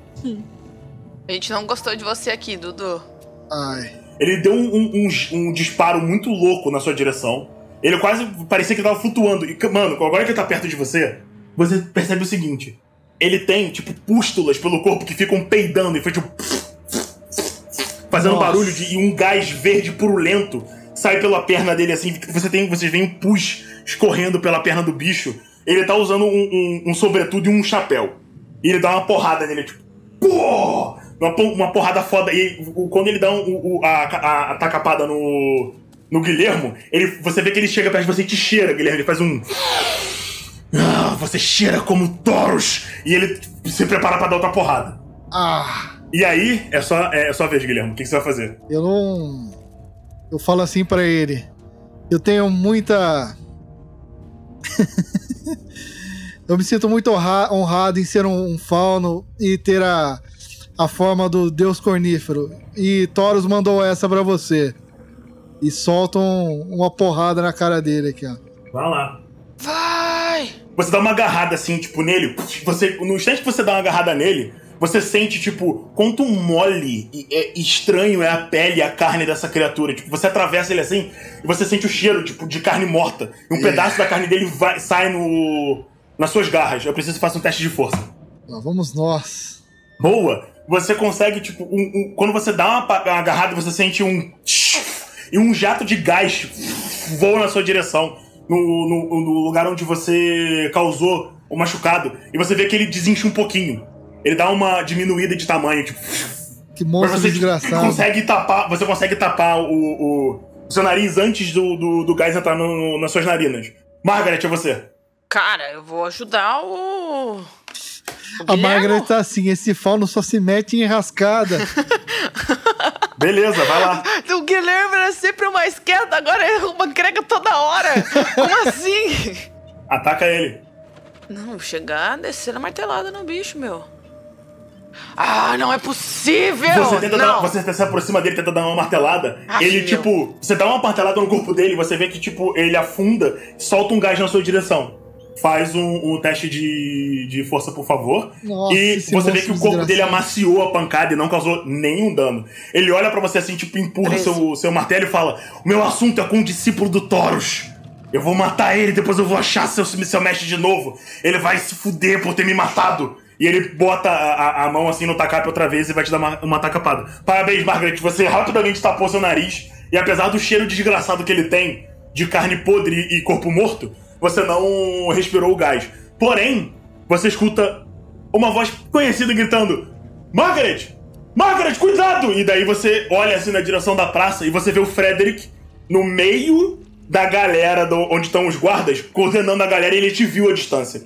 A gente não gostou de você aqui, Dudu. Ai. Ele deu um, um- um- um disparo muito louco na sua direção. Ele quase parecia que ele tava flutuando. E, mano, agora que ele tá perto de você, você percebe o seguinte: ele tem, tipo, pústulas pelo corpo que ficam peidando e foi tipo. Fazendo Nossa. barulho de, e um gás verde purulento sai pela perna dele assim. Você tem, vocês veem um pus escorrendo pela perna do bicho. Ele tá usando um, um, um sobretudo e um chapéu. E ele dá uma porrada nele, tipo. Pô! Uma, uma porrada foda. E quando ele dá um- o- o- a, a, a tacapada no, no Guilhermo, ele, você vê que ele chega perto de você e te cheira, Guilherme. Ele faz um. Ah, você cheira como Taurus! E ele se prepara pra dar outra porrada. Ah, E aí, é só, é, é só a vez, Guilherme. O que, que você vai fazer? eu não. Eu falo assim pra ele. Eu tenho muita. (laughs) eu me sinto muito honra- honrado em ser um, um fauno e ter a, a forma do deus cornífero. E Taurus mandou essa pra você. E solta um- uma porrada na cara dele aqui, ó. Vai lá. Vai! Você dá uma agarrada assim, tipo, nele. Você, no instante que você dá uma agarrada nele, você sente, tipo, quanto mole e é estranho é a pele e a carne dessa criatura. Tipo, você atravessa ele assim e você sente o cheiro, tipo, de carne morta. E um pedaço da carne dele vai, sai no. nas suas garras. Eu preciso que faça um teste de força. Lá vamos nós. Boa! Você consegue, tipo, um- um- quando você dá uma, uma agarrada, você sente um. E um jato de gás voa na sua direção, no, no- no lugar onde você causou o machucado. E você vê que ele desincha um pouquinho. Ele dá uma diminuída de tamanho, tipo. Que Mas monstro você desgraçado. consegue tapar. Você consegue tapar o, o- o seu nariz antes do, do, do gás entrar no- nas suas narinas. Margaret, é você. Cara, eu vou ajudar o. o A. Margaret tá assim, esse fauno só se mete em rascada. (laughs) Beleza, vai lá. (laughs) O Guilherme era sempre o mais quieto, agora é uma crega toda hora. Como (laughs) assim? Ataca ele. Não, chegar, descer a martelada no bicho, meu. Ah, não é possível! Você, tenta dar, você se aproxima dele, tenta dar uma martelada. Ah, ele, meu. tipo, você dá uma martelada no corpo dele, você vê que, tipo, ele afunda, solta um gás na sua direção. Faz um, um teste de, de força, por favor. Nossa, e você vê que o corpo dele amaciou a pancada e não causou nenhum dano. Ele olha pra você assim, tipo, empurra seu, seu martelo e fala: O meu assunto é com o discípulo do Taurus. Eu vou matar ele, depois eu vou achar seu, seu mestre de novo. Ele vai se fuder por ter me matado. E ele bota a, a- a mão assim no tacape outra vez e vai te dar uma, uma tacapada. Parabéns, Margaret. Você rapidamente tapou seu nariz. E apesar do cheiro desgraçado que ele tem, de carne podre e corpo morto, você não respirou o gás. Porém, você escuta uma voz conhecida gritando: Margaret! Margaret, cuidado! E daí você olha assim na direção da praça e você vê o Frederick no meio da galera do- onde estão os guardas, coordenando a galera e ele te viu à distância.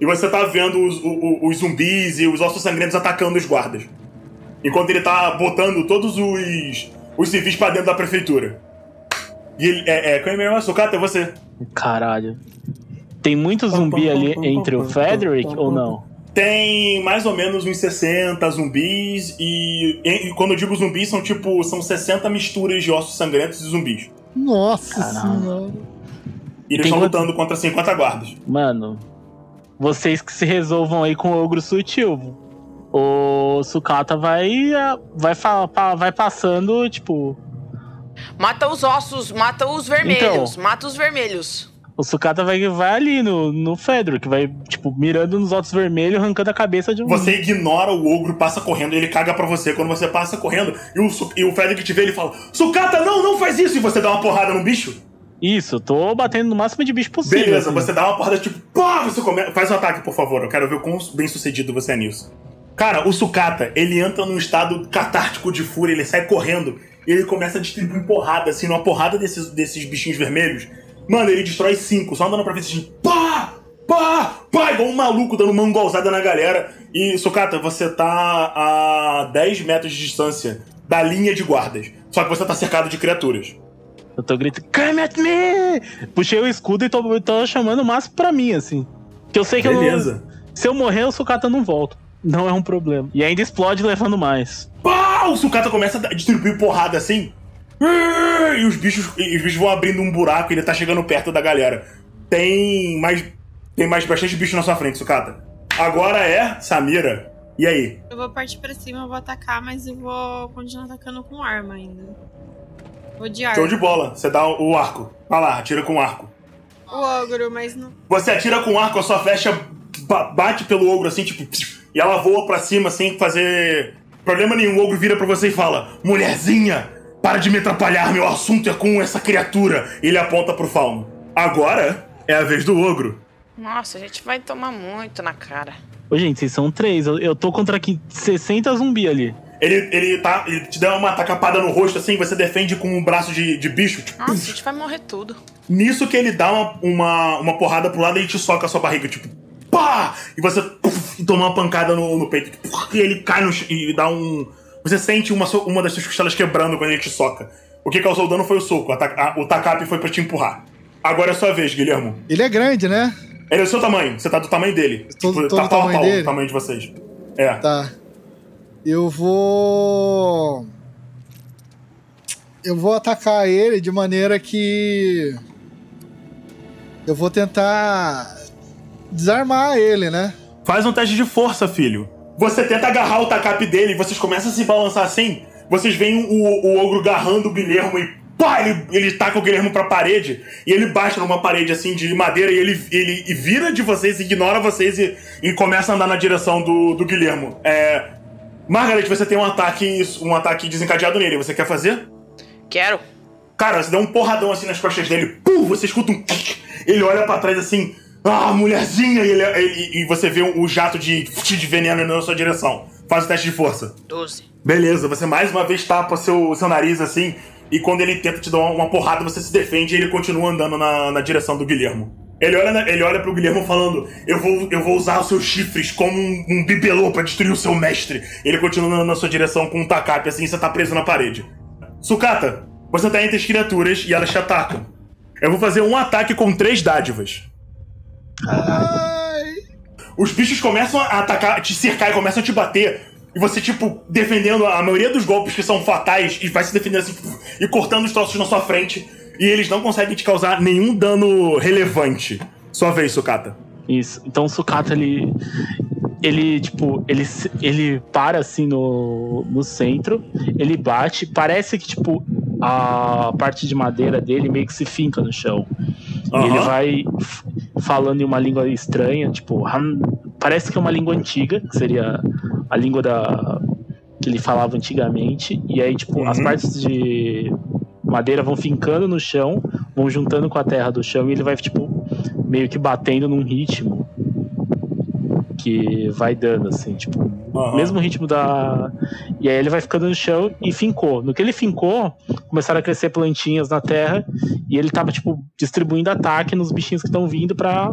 E você tá vendo os, o- o- os zumbis e os ossos sangrentos atacando os guardas. Enquanto ele tá botando todos os, os civis pra dentro da prefeitura. E ele. É, é qual é mesmo? Sucata, é você. Caralho. Tem muito zumbi ali entre o Frederick ou não? Tem mais ou menos uns 60 zumbis e, e quando eu digo zumbis são tipo são 60 misturas de ossos sangrentos e zumbis. Nossa Caralho. senhora. E eles Tem estão lutando contra 50 guardas. Mano, vocês que se resolvam aí com o ogro sutil. O Sukata vai vai fa- pa- vai passando, tipo, Mata os ossos, mata os vermelhos, Então. mata os vermelhos. O sucata vai, vai ali no, no Fedro, que vai, tipo, mirando nos ossos vermelhos, arrancando a cabeça de um. Você ignora o ogro, passa correndo, ele caga pra você. Quando você passa correndo, e o, e o Frederick te vê, ele fala: Sucata, não, não faz isso! E você dá uma porrada no bicho. Isso, eu tô batendo no máximo de bicho possível. Beleza, assim. você dá uma porrada tipo, pá, você come... faz um ataque, por favor. Eu quero ver o quão bem sucedido você é nisso. Cara, o sucata, ele entra num estado catártico de fúria, ele sai correndo ele começa a distribuir porrada, assim, numa porrada desses, desses bichinhos vermelhos. Mano, ele destrói cinco, só andando pra frente assim, pá, pá, pá, igual um maluco dando uma mangolzada na galera. E, sucata, você tá a 10 metros de distância da linha de guardas. Só que você tá cercado de criaturas. Eu tô gritando, come at me! Puxei o escudo e tô, tô chamando o máximo pra mim, assim. Que eu sei que eu Beleza. não. Se eu morrer, o sucata não volta. Não é um problema. E ainda explode levando mais. O sucata começa a distribuir porrada assim. E os bichos, e os bichos vão abrindo um buraco e ele tá chegando perto da galera. Tem mais. Tem mais bastante bicho na sua frente, sucata. Agora é Samira. E aí? Eu vou partir pra cima, vou atacar, mas eu vou continuar atacando com arma ainda. Vou de arma. Show de bola. Você dá o arco. Vai lá, atira com o arco. O ogro, mas não. Você atira com o arco, a sua flecha ba- bate pelo ogro assim, tipo. E ela voa pra cima sem fazer problema nenhum. O ogro vira pra você e fala: Mulherzinha, para de me atrapalhar, meu assunto é com essa criatura. E ele aponta pro fauno. Agora é a vez do ogro. Nossa, a gente vai tomar muito na cara. Ô, gente, vocês são três. Eu, eu tô contra aqui 60 zumbi ali. Ele, ele, tá, ele te dá uma tacapada no rosto assim, você defende com um braço de, de bicho. Tipo, Nossa, a gente vai morrer tudo. Nisso que ele dá uma, uma, uma porrada pro lado e ele te soca a sua barriga, tipo, pá! E você puf, e toma uma pancada no, no peito. E ele cai no e dá um. Você sente uma, uma das suas costelas quebrando quando ele te soca. O que causou o dano foi o soco. a a- o tacape foi pra te empurrar. Agora é sua vez, Guilhermo. Ele é grande, né? Ele é o seu tamanho, você tá do tamanho dele. Tô- tipo, tô tá do pau a pau dele? o tamanho de vocês. É. Tá. Eu vou. Eu vou atacar ele de maneira que. Eu vou tentar desarmar ele, né? Faz um teste de força, filho. Você tenta agarrar o tacape dele e vocês começam a se balançar assim. Vocês veem o, o ogro agarrando o Guilhermo e pá, ele, ele taca o Guilhermo pra parede. E ele bate numa parede assim de madeira e ele, ele e vira de vocês, ignora vocês e, e começa a andar na direção do, do Guilhermo. É. Margaret, você tem um ataque, um ataque desencadeado nele. Você quer fazer? Quero. Cara, você dá um porradão assim nas costas dele. Pum, você escuta um. Ele olha pra trás assim. Ah, mulherzinha! E, ele- ele- e você vê o jato de, de veneno indo na sua direção. Faz o teste de força. 12. Beleza, você mais uma vez tapa seu, seu nariz assim. E quando ele tenta te dar uma, uma porrada, você se defende e ele continua andando na, na direção do Guilhermo. Ele olha, na- ele olha pro Guilhermo falando: eu vou, eu vou usar os seus chifres como um, um bibelô pra destruir o seu mestre. Ele continua andando na sua direção com um tacape assim e você tá preso na parede. Sucata, você tá entre as criaturas e elas te atacam. Eu vou fazer um ataque com três dádivas. Os bichos começam a atacar, te cercar e começam a te bater. E você, tipo, defendendo a maioria dos golpes que são fatais e vai se defendendo assim e cortando os troços na sua frente. E eles não conseguem te causar nenhum dano relevante. Sua vez, Sucata. Isso. Então o sucata, ele. Ele, tipo, ele, ele para assim no, no centro, ele bate, parece que, tipo, a parte de madeira dele meio que se finca no chão. E Aham. ele vai falando em uma língua estranha, tipo, "Ham", parece que é uma língua antiga, que seria a língua da que ele falava antigamente. E aí, tipo, as Uhum. partes de madeira vão fincando no chão, vão juntando com a terra do chão e ele vai, tipo, meio que batendo num ritmo que vai dando, assim, tipo, Aham. mesmo ritmo da. E aí ele vai ficando no chão e fincou. No que ele fincou, começaram a crescer plantinhas na terra e ele tava, tipo, distribuindo ataque nos bichinhos que estão vindo pra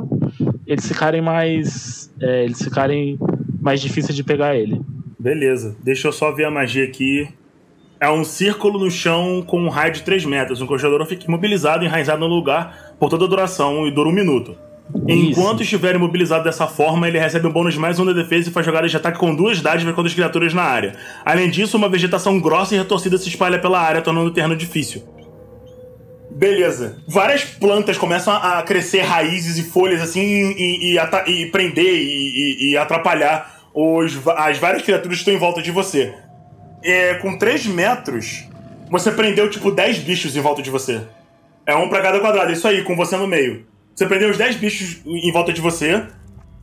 eles ficarem mais. é, eles ficarem mais difíceis de pegar ele. Beleza, deixa eu só ver a magia aqui. É um círculo no chão com um raio de 3 metros. Um congelador fica imobilizado e enraizado no lugar por toda a duração e dura um minuto. Enquanto estiver imobilizado dessa forma, ele recebe um bônus mais um de defesa e faz jogadas de ataque com duas dádivas contra as criaturas na área. Além disso, uma vegetação grossa e retorcida se espalha pela área, tornando o terreno difícil. Beleza. Várias plantas começam a crescer raízes e folhas assim e, e, ata- e prender e, e- e atrapalhar os, as várias criaturas que estão em volta de você. É, com 3 metros, Você prendeu, tipo, 10 bichos em volta de você. É um pra cada quadrado, isso aí, com você no meio. Você prendeu os 10 bichos em volta de você.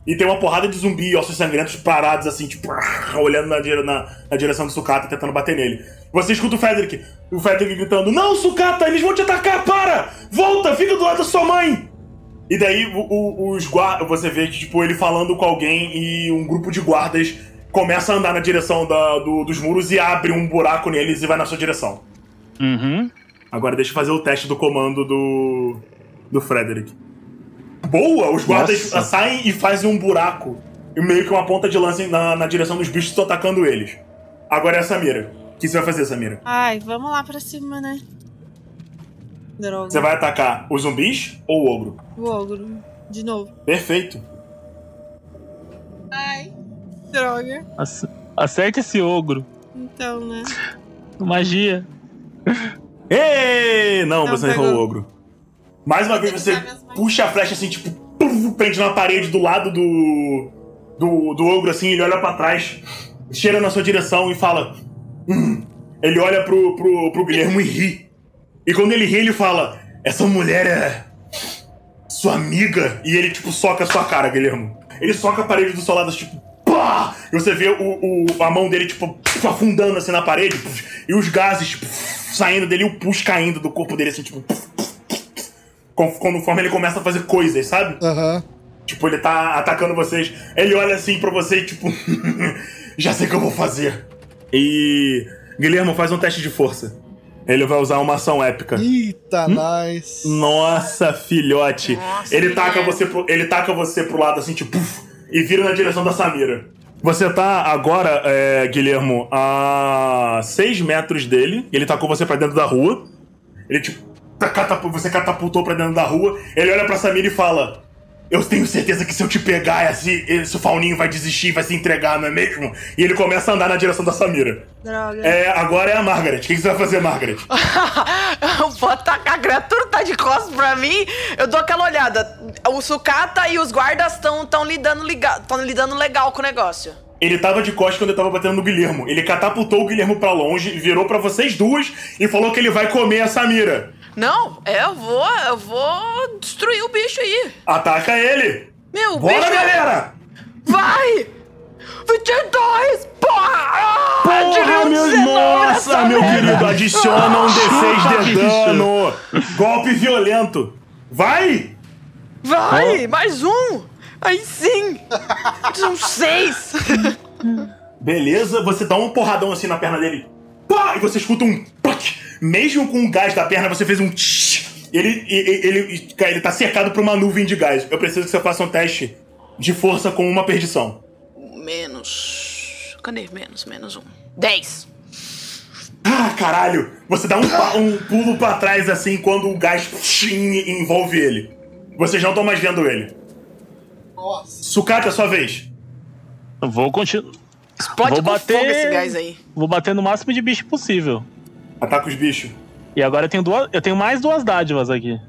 E tem uma porrada de zumbi e ossos sangrentos parados, assim, tipo, (laughs) olhando na, na- na direção do Sucata, tentando bater nele. Você escuta o Frederick, o Frederick gritando: Não, Sucata, eles vão te atacar, para! Volta, fica do lado da sua mãe! E daí o- o- os guardas, você vê que, tipo, ele falando com alguém e um grupo de guardas começa a andar na direção da- do- dos muros e abre um buraco neles e vai na sua direção. Uhum. Agora deixa eu fazer o teste do comando do. do Frederick. Boa! Os guardas Nossa. saem e fazem um buraco. E meio que uma ponta de lança na, na direção dos bichos que estão atacando eles. Agora é a Samira. O que você vai fazer, Samira? Ai, vamos lá pra cima, né? Droga. Você vai atacar os zumbis ou o ogro? O ogro. De novo. Perfeito. Ai. Droga. Ac- Acerta esse ogro. Então, né? Magia. Ê! Não, Não você pegou. errou o ogro. Mais uma vez você. Puxa a flecha assim, tipo, pum, prende na parede do lado do. do, do ogro, assim, ele olha pra trás, cheira na sua direção e fala. "Hum." Ele olha pro, pro, pro Guilherme e ri. E quando ele ri, ele fala: Essa mulher é. sua amiga. E ele, tipo, soca a sua cara, Guilherme. Ele soca a parede do seu lado, tipo, pá! E você vê o, o- a mão dele, tipo, afundando assim na parede, e os gases, tipo, saindo dele e o pus caindo do corpo dele, assim, tipo. Con- Conforme ele começa a fazer coisas, sabe? Aham. Tipo, ele tá atacando vocês. Ele olha assim pra você e, tipo, (laughs) já sei o que eu vou fazer. E. Guilherme, faz um teste de força. Ele vai usar uma ação épica. Eita, nice. Nossa, filhote. Nossa, ele, taca você pro, ele taca você pro lado assim, tipo, puf, e vira na direção da Samira. Você tá agora, é, Guilhermo, a 6 metros dele. Ele tacou você pra dentro da rua. Ele, tipo, tá- você catapultou pra dentro da rua. Ele olha pra Samira e fala: Eu tenho certeza que se eu te pegar, esse, esse fauninho vai desistir, vai se entregar, não é mesmo? E ele começa a andar na direção da Samira. Droga. É, agora é a Margaret. O que que você vai fazer, Margaret? (laughs) eu vou atacar a criatura, tá de costas pra mim. Eu dou aquela olhada. O sucata e os guardas estão tão lidando, liga, tão lidando legal com o negócio. Ele tava de costas quando ele tava batendo no Guilhermo. Ele catapultou o Guilhermo pra longe, virou pra vocês duas e falou que ele vai comer a Samira. Não, é, eu vou, eu vou destruir o bicho aí. Ataca ele! Meu, Bora, bicho. galera! Vai! 22! Porra! Porra, um meu... 19 Nossa, meu merda. querido, adiciona um D6 de dano. Golpe violento. Vai! Vai! Mais um! Aí sim! São seis! Beleza, você dá um porradão assim na perna dele. Pá! E você escuta um... pac. Mesmo com o gás da perna, você fez um... tch. Ele, ele, ele, ele tá cercado por uma nuvem de gás. Eu preciso que você faça um teste de força com uma perdição. Menos. Cadê? Menos, menos um. Dez. Ah, caralho! Você dá um, um pulo pra trás assim quando o gás tchim, envolve ele. Vocês não estão mais vendo ele. Nossa. Sucata, é sua vez. Eu vou continuar. Explode Vou com bater- fogo esse gás aí. Vou bater no máximo de bicho possível. Ataca os bichos. E agora eu tenho duas. Eu tenho mais duas dádivas aqui.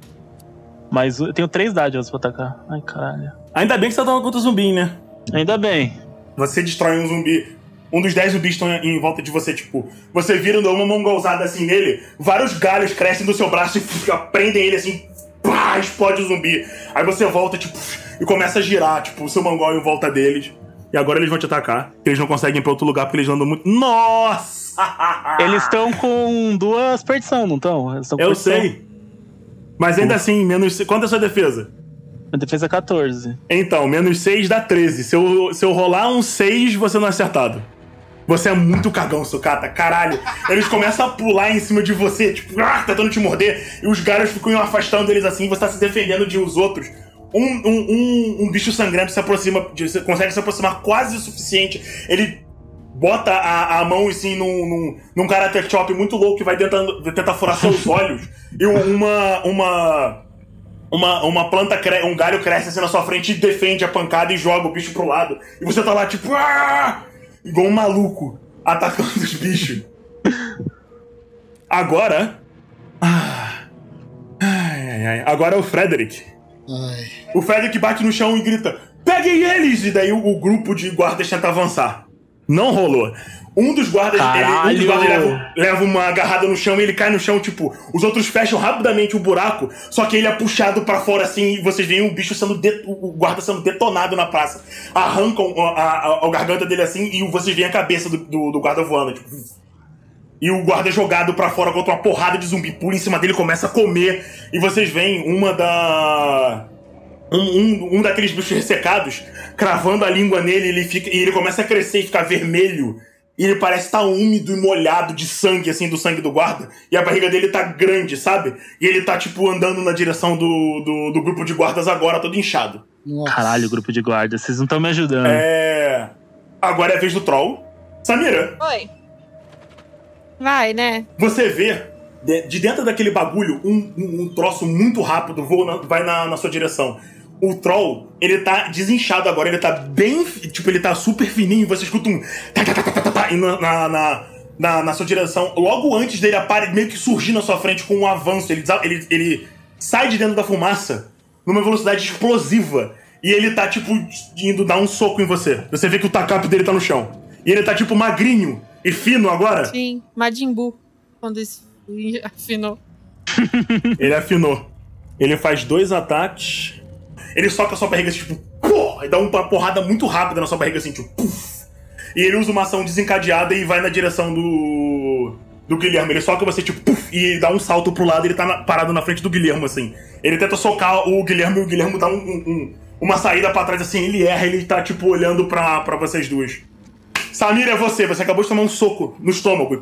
Mas eu tenho três dádivas pra atacar. Ai, caralho. Ainda bem que você tá contra o zumbi, né? Ainda bem. Você destrói um zumbi. Um dos dez zumbis estão em volta de você, tipo. Você vira dá uma mongolzada assim nele, vários galhos crescem do seu braço e (laughs) fica- prendem ele assim. Pá, explode o zumbi. Aí você volta, tipo, e começa a girar, tipo, o seu mongol em volta deles. E agora eles vão te atacar. Eles não conseguem ir pra outro lugar porque eles andam muito. Nossa! (laughs) Eles estão com duas perdição, não estão? Eu sei. Mas ainda assim, menos. Quanto é a sua defesa? A defesa é 14. Então, menos 6 dá 13. Se eu, se eu rolar um 6, você não é acertado. Você é muito cagão, sucata. Caralho. Eles começam a pular em cima de você, tipo, ah, tentando te morder. E os galhos ficam afastando eles assim. Você tá se defendendo de os outros. Um, um, um, um bicho sangrento se aproxima, de- consegue se aproximar quase o suficiente. Ele bota a, a mão assim num, num, num karate chop muito louco que vai tentando, tentar furar seus (laughs) olhos. E um- uma. uma uma, uma planta, cre- um galho cresce assim na sua frente e defende a pancada e joga o bicho pro lado. E você tá lá, tipo, "Ah!" igual um maluco, atacando os bichos. Agora. Ah, ai, ai, ai. Agora é o Frederick. Ai. O Frederick bate no chão e grita: Peguem eles! E daí o, o grupo de guardas tenta avançar. Não rolou. Um dos guardas, ele, um dos guardas leva, leva uma agarrada no chão e ele cai no chão, tipo, os outros fecham rapidamente o buraco, só que ele é puxado pra fora assim, e vocês veem o bicho sendo, de- o guarda sendo detonado na praça. Arrancam a, a- a garganta dele assim e vocês veem a cabeça do, do, do guarda voando, tipo. E o guarda é jogado pra fora contra uma porrada de zumbi, pula em cima dele, começa a comer, e vocês veem uma da. Um, um, um daqueles bichos ressecados, cravando a língua nele, ele fica, e ele começa a crescer e ficar vermelho. E ele parece estar úmido e molhado de sangue, assim, do sangue do guarda. E a barriga dele tá grande, sabe? E ele tá, tipo, andando na direção do, do, do grupo de guardas agora, todo inchado. Nossa. Caralho, grupo de guarda, vocês não estão me ajudando. É. Agora é a vez do troll. Samira, Oi. Vai, né? você vê de, de dentro daquele bagulho um, um, um troço muito rápido voa na- vai na, na sua direção. O troll, ele tá desinchado agora, ele tá bem. Tipo, ele tá super fininho, você escuta um. tá, tá, tá, tá, na, na, na, na- sua direção. Logo antes dele apare, meio que surgir na sua frente com um avanço. Ele, ele, ele sai de dentro da fumaça numa velocidade explosiva. E ele tá, tipo, indo dar um soco em você. Você vê que o tacape dele tá no chão. E ele tá, tipo, magrinho e fino agora. Sim, Majin Buu. Quando isso (laughs) afinou. Ele afinou. Ele faz dois ataques. Ele soca a sua barriga assim, tipo, e dá uma porrada muito rápida na sua barriga, assim, tipo. E ele usa uma ação desencadeada e vai na direção do. do Guilherme. Ele soca você, tipo, e dá um salto pro lado e ele tá na- parado na frente do Guilherme, assim. Ele tenta socar o Guilherme e o Guilherme dá um- um- um- uma saída pra trás, assim, ele erra, ele tá, tipo, olhando pra, pra vocês duas. Samir, é você, você acabou de tomar um soco no estômago. E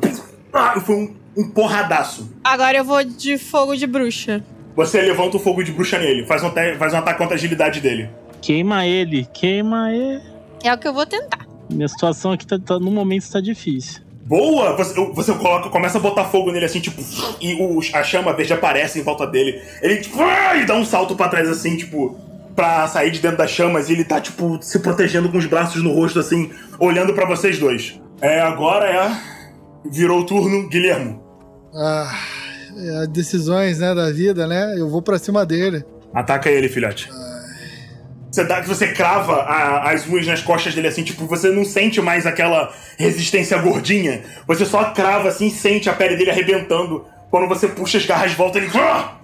ah, foi um, um porradaço. Agora eu vou de fogo de bruxa. Você levanta o fogo de bruxa nele, faz um, faz um ataque contra a agilidade dele. Queima ele, queima ele. É o que eu vou tentar. Minha situação aqui tá, tá- no momento tá difícil. Boa! Você, você coloca, começa a botar fogo nele assim, tipo, e o, a chama verde aparece em volta dele. Ele tipo, e dá um salto pra trás assim, tipo, pra sair de dentro das chamas e ele tá, tipo, se protegendo com os braços no rosto, assim, olhando pra vocês dois. É, agora é. Virou o turno, Guilhermo. Ah, é, decisões, né, da vida, né? Eu vou pra cima dele. Ataca ele, filhote. Você, dá, você crava a- as unhas nas costas dele assim, tipo, você não sente mais aquela resistência gordinha. Você só crava assim, sente a pele dele arrebentando. Quando você puxa as garras de volta, ele. Ah!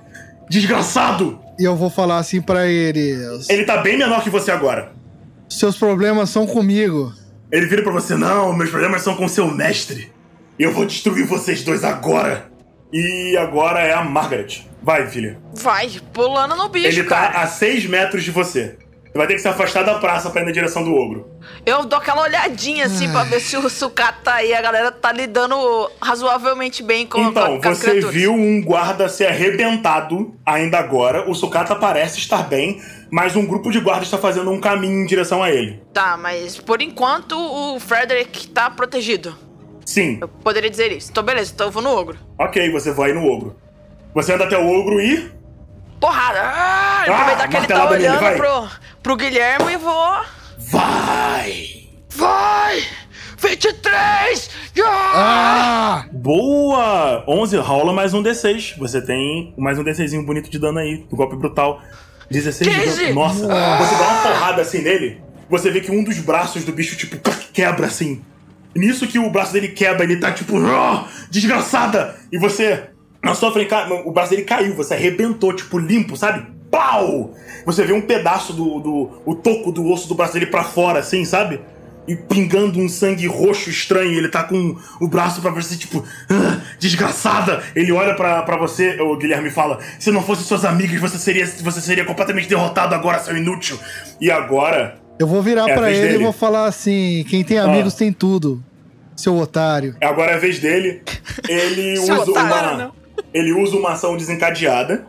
Desgraçado! E eu vou falar assim pra ele: Ele tá bem menor que você agora. seus problemas são comigo. Ele vira pra você: Não, meus problemas são com seu mestre. Eu vou destruir vocês dois agora. E agora é a Margaret. Vai, filha. Vai, pulando no bicho, Ele tá cara. a 6 metros de você. Você vai ter que se afastar da praça pra ir na direção do ogro. Eu dou aquela olhadinha assim pra ver se o sucata tá aí. A galera tá lidando razoavelmente bem com, Então, com as você criaturas. viu um guarda ser arrebentado ainda agora. O sucata parece estar bem, mas um grupo de guardas está fazendo um caminho em direção a ele. Tá, mas por enquanto o Frederick tá protegido. Sim, Eu poderia dizer isso. Então, beleza, então eu vou no ogro. ok, você vai no ogro. Você anda até o ogro e. Porrada! Ah, Ah, aproveitar que ele tá nele, olhando vai. pro, pro Guilherme e vou. Vai! Vai! 23! Ah! Ah! Boa! 11, rola mais um D6. Você tem mais um D6zinho bonito de dano aí, do golpe brutal. 16 de 15. dano. Nossa, você dá uma porrada assim nele, você vê que um dos braços do bicho, tipo, quebra assim. Nisso que o braço dele quebra, ele tá tipo, "Ah, desgraçada! E você, na sua frente, o braço dele caiu, você arrebentou, tipo, limpo, sabe? Pau! Você vê um pedaço do, do o toco do osso do braço dele pra fora, assim, sabe? E pingando um sangue roxo estranho, ele tá com o braço pra você, tipo, "Ah, desgraçada! Ele olha pra você, o Guilherme fala: se não fosse suas amigas, você seria, você seria completamente derrotado agora, seu inútil. E agora, Eu vou virar É a pra vez ele dele. e vou falar assim: quem tem amigos Ah. tem tudo, seu otário. Agora é a vez dele. Ele (laughs) usa otário, uma. não. Ele usa uma ação desencadeada.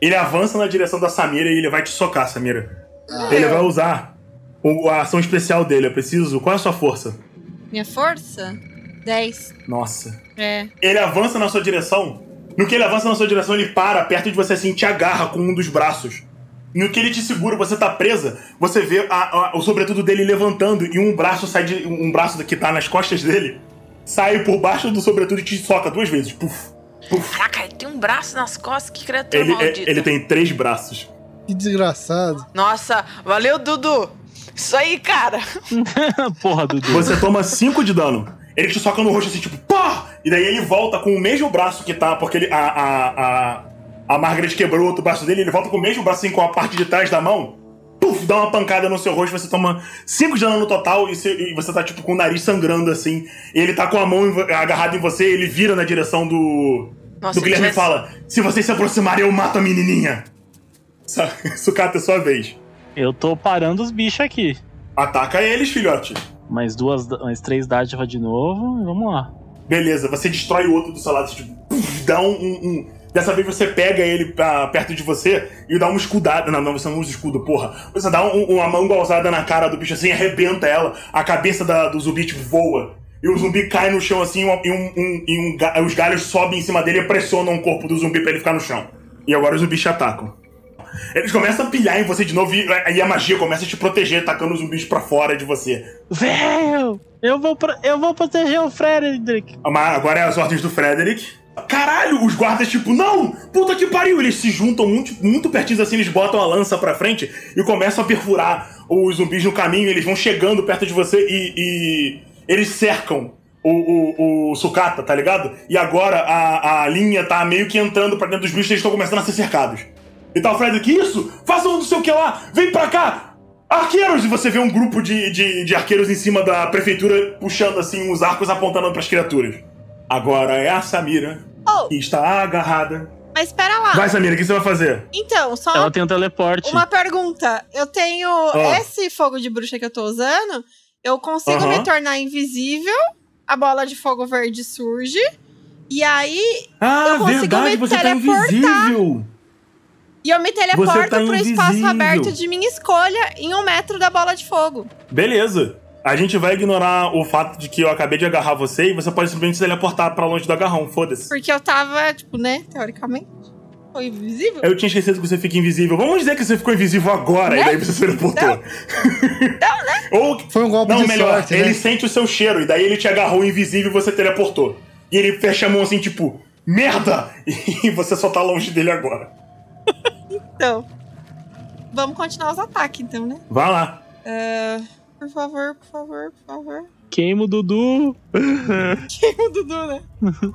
Ele avança na direção da Samira e ele vai te socar, Samira. Ele vai usar o- a ação especial dele. Eu preciso. Qual é a sua força? Minha força? 10. Nossa. É. Ele avança na sua direção. No que ele avança na sua direção, ele para perto de você assim, te agarra com um dos braços. No que ele te segura, você tá presa, você vê a- a- o sobretudo dele levantando e um braço sai de. Um braço que tá nas costas dele sai por baixo do sobretudo e te soca duas vezes. Puf. Caraca, ele tem um braço nas costas, que criatura Ele, é- maldita. ele tem três braços. Que desgraçado. Nossa, valeu, Dudu! Isso aí, cara. (laughs) Porra, Dudu. Você toma 5 de dano. Ele te soca no rosto assim, tipo, pá! E daí ele volta com o mesmo braço que tá, porque ele, a, a, a, a Margaret quebrou o outro braço dele, ele volta com o mesmo braço assim, com a parte de trás da mão. Puf, dá uma pancada no seu rosto, você toma 5 de dano no total e você, e você tá, tipo, com o nariz sangrando assim. E ele tá com a mão agarrada em você, ele vira na direção do. Nossa, do Guilherme e fala: Se vocês se aproximarem, eu mato a menininha. (laughs) Sucata, é sua vez. Eu tô parando os bichos aqui. Ataca eles, filhote. Mais duas, mais três dádivas de novo. e Vamos lá. Beleza, você destrói o outro do seu lado, você, tipo, dá um, um- um- Dessa vez você pega ele pra, perto de você e dá uma escudada. Não, não, você não usa escudo, porra. Você dá um- uma mão golzada na cara do bicho assim, arrebenta ela, a cabeça da- do zumbi tipo, voa. E o zumbi cai no chão assim, e, um, um- e um os galhos sobem em cima dele e pressionam o corpo do zumbi pra ele ficar no chão. E agora os zumbis te atacam. Eles começam a pilhar em você de novo e, e a magia começa a te proteger, atacando os zumbis pra fora de você. Velho! Eu vou, eu vou proteger o Frederick. Mas agora é as ordens do Frederick. Caralho, os guardas, tipo, não! Puta que pariu! Eles se juntam muito, muito pertinho assim, eles botam a lança pra frente e começam a perfurar os zumbis no caminho. Eles vão chegando perto de você e, e eles cercam o, o, o sucata, tá ligado? E agora a, a linha tá meio que entrando pra dentro dos bichos e eles estão começando a ser cercados. E tá o Frederick, isso? Façam não sei o que lá! Vem pra cá! Arqueiros! E você vê um grupo de, de, de arqueiros em cima da prefeitura puxando assim os arcos apontando pras criaturas. Agora é a Samira Oh. que está agarrada. Mas espera lá. Vai, Samira, o que você vai fazer? Então, só Ela tem um teleporte. uma pergunta. Eu tenho Ah. esse fogo de bruxa que eu tô usando. Eu consigo Aham. me tornar invisível. A bola de fogo verde surge. E aí. Ah, Eu consigo verdade, me você tá teleportar. invisível. E eu me teleporto tá pro espaço invisível. aberto de minha escolha em um metro da bola de fogo. Beleza. A gente vai ignorar o fato de que eu acabei de agarrar você e você pode simplesmente se teleportar pra longe do agarrão, foda-se. Porque eu tava, tipo, né, teoricamente. Foi invisível. Eu tinha esquecido que você fica invisível. Vamos dizer que você ficou invisível agora e daí você se teleportou. (laughs) Ou Foi um golpe Não, de melhor, sorte, ele né? sente o seu cheiro e daí ele te agarrou invisível e você teleportou. E ele fecha a mão assim, tipo, merda! (laughs) E você só tá longe dele agora. Então. Vamos continuar os ataques, então, né? Vai lá. Ah, por favor, por favor, por favor. Queima o Dudu. (laughs) Queima o Dudu, né? (laughs)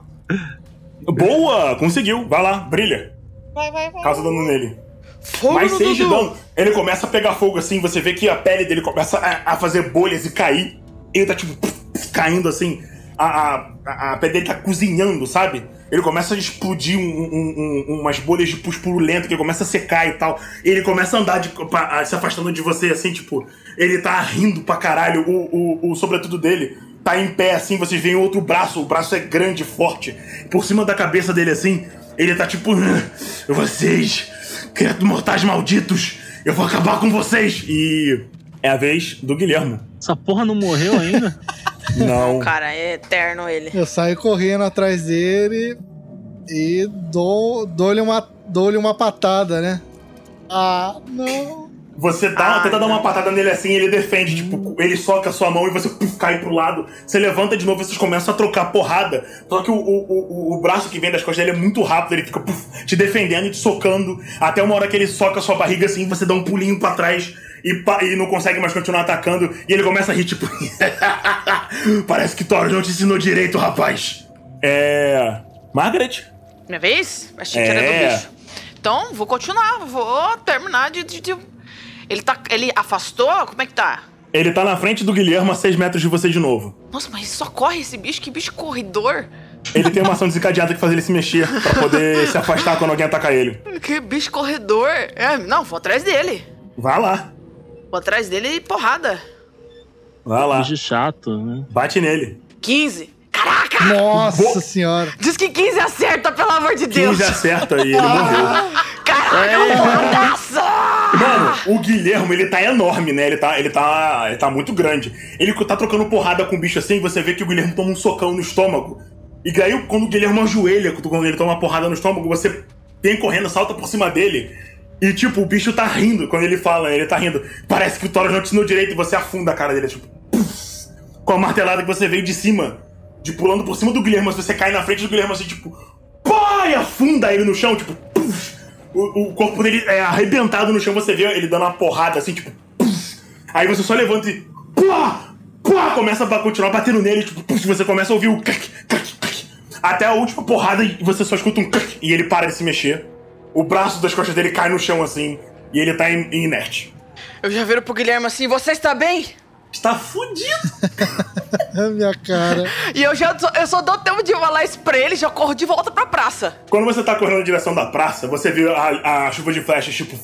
Boa! Conseguiu. Vai lá, brilha. Vai, vai, vai. Causa dano nele. Fogo Mais no 6 de dano. Ele começa a pegar fogo assim, você vê que a pele dele começa a, a fazer bolhas e cair. Ele tá tipo caindo assim. A, a, a- a pele dele tá cozinhando, sabe? Ele começa a explodir um- um- um- umas bolhas de pus purulento que começa a secar e tal. Ele começa a andar de, pra- se afastando de você, assim, tipo. Ele tá rindo pra caralho. O, o, o sobretudo dele tá em pé, assim. Vocês veem outro braço. O braço é grande, forte. Por cima da cabeça dele, assim. Ele tá tipo. Vocês, criaturas mortais malditos, eu vou acabar com vocês. E é a vez do Guilhermo. Essa porra não morreu ainda? (laughs) Não. Cara, é eterno ele. Eu saio correndo atrás dele e dou- dou-lhe uma, dou uma patada, né? Ah, não. Você dá, Ah, tenta dar uma não. patada nele assim, ele defende, tipo, ele soca a sua mão e você puf, cai pro lado. Você levanta de novo, vocês começam a trocar porrada. Só que o, o, o, o braço que vem das costas dele é muito rápido, ele fica puf, te defendendo e te socando. Até uma hora que ele soca a sua barriga assim, você dá um pulinho pra trás e, e não consegue mais continuar atacando. E ele começa a rir, tipo. (laughs) Parece que Thor não te ensinou direito, rapaz. É. Margaret? Minha vez? Achei que era É. do bicho. Então, vou continuar, vou terminar de. de- de- Ele tá. Ele afastou? Como é que tá? Ele tá na frente do Guilherme a 6 metros de você de novo. Nossa, mas só corre esse bicho? Que bicho corredor? Ele tem uma ação desencadeada que faz ele se mexer pra poder se afastar quando alguém atacar ele. (laughs) Que bicho corredor? É, não, vou atrás dele. Vai lá, Vou atrás dele e porrada. vai lá. Bicho chato, né? Bate nele. 15. Caraca! Nossa Bo- senhora. Diz que 15 acerta, pelo amor de 15 Deus! acerta e ele morreu. (laughs) Caraca, porradaça! Mano, o Guilherme, ele tá enorme, né? Ele tá, ele tá, ele tá muito grande. Ele tá trocando porrada com o bicho assim, você vê que o Guilherme toma um socão no estômago. E daí, quando o Guilherme ajoelha, quando ele toma uma porrada no estômago, você vem correndo, salta por cima dele. E, tipo, o bicho tá rindo quando ele fala, ele tá rindo. Parece que o Thor não te ensinou direito e você afunda a cara dele, tipo... puf, com a martelada que você veio de cima. De pulando por cima do Guilherme, você cai na frente do Guilherme assim, tipo... E afunda ele no chão, tipo... puf, o, o corpo dele é arrebentado no chão, você vê ele dando uma porrada assim, tipo. puf, Aí você só levanta e. Pá! Pá! Começa a continuar batendo nele, tipo, puf, você começa a ouvir o. Até a última porrada e você só escuta um e ele para de se mexer. O braço das costas dele cai no chão assim, e ele tá in- inerte. Eu já viro pro Guilherme assim, você está bem? Está fudido! (laughs) A minha cara. E eu já só- eu só dou tempo de falar isso pra ele já corro de volta pra praça. Quando você tá correndo na direção da praça, você vê a, a chuva de flechas, tipo.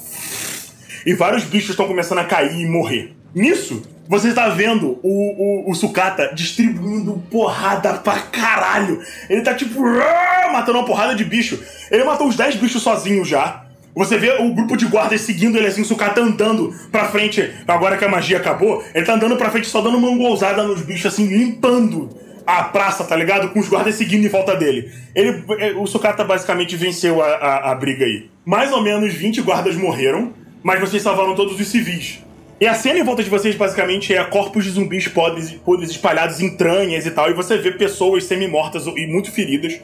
E vários bichos estão começando a cair e morrer. Nisso, você tá vendo o, o, o distribuindo porrada pra caralho. Ele tá tipo. "Ah", matando uma porrada de bicho. Ele matou uns 10 bichos sozinho já. Você vê o grupo de guardas seguindo ele assim, o sucata andando pra frente. Agora que a magia acabou, ele tá andando pra frente só dando uma engolzada nos bichos, assim, limpando a praça, tá ligado? Com os guardas seguindo em volta dele. Ele, é, o Sukata basicamente venceu a, a, a briga aí. Mais ou menos 20 guardas morreram, mas vocês salvaram todos os civis. E a cena em volta de vocês basicamente é corpos de zumbis podres, podres espalhados em entranhas e tal, e você vê pessoas semi-mortas e muito feridas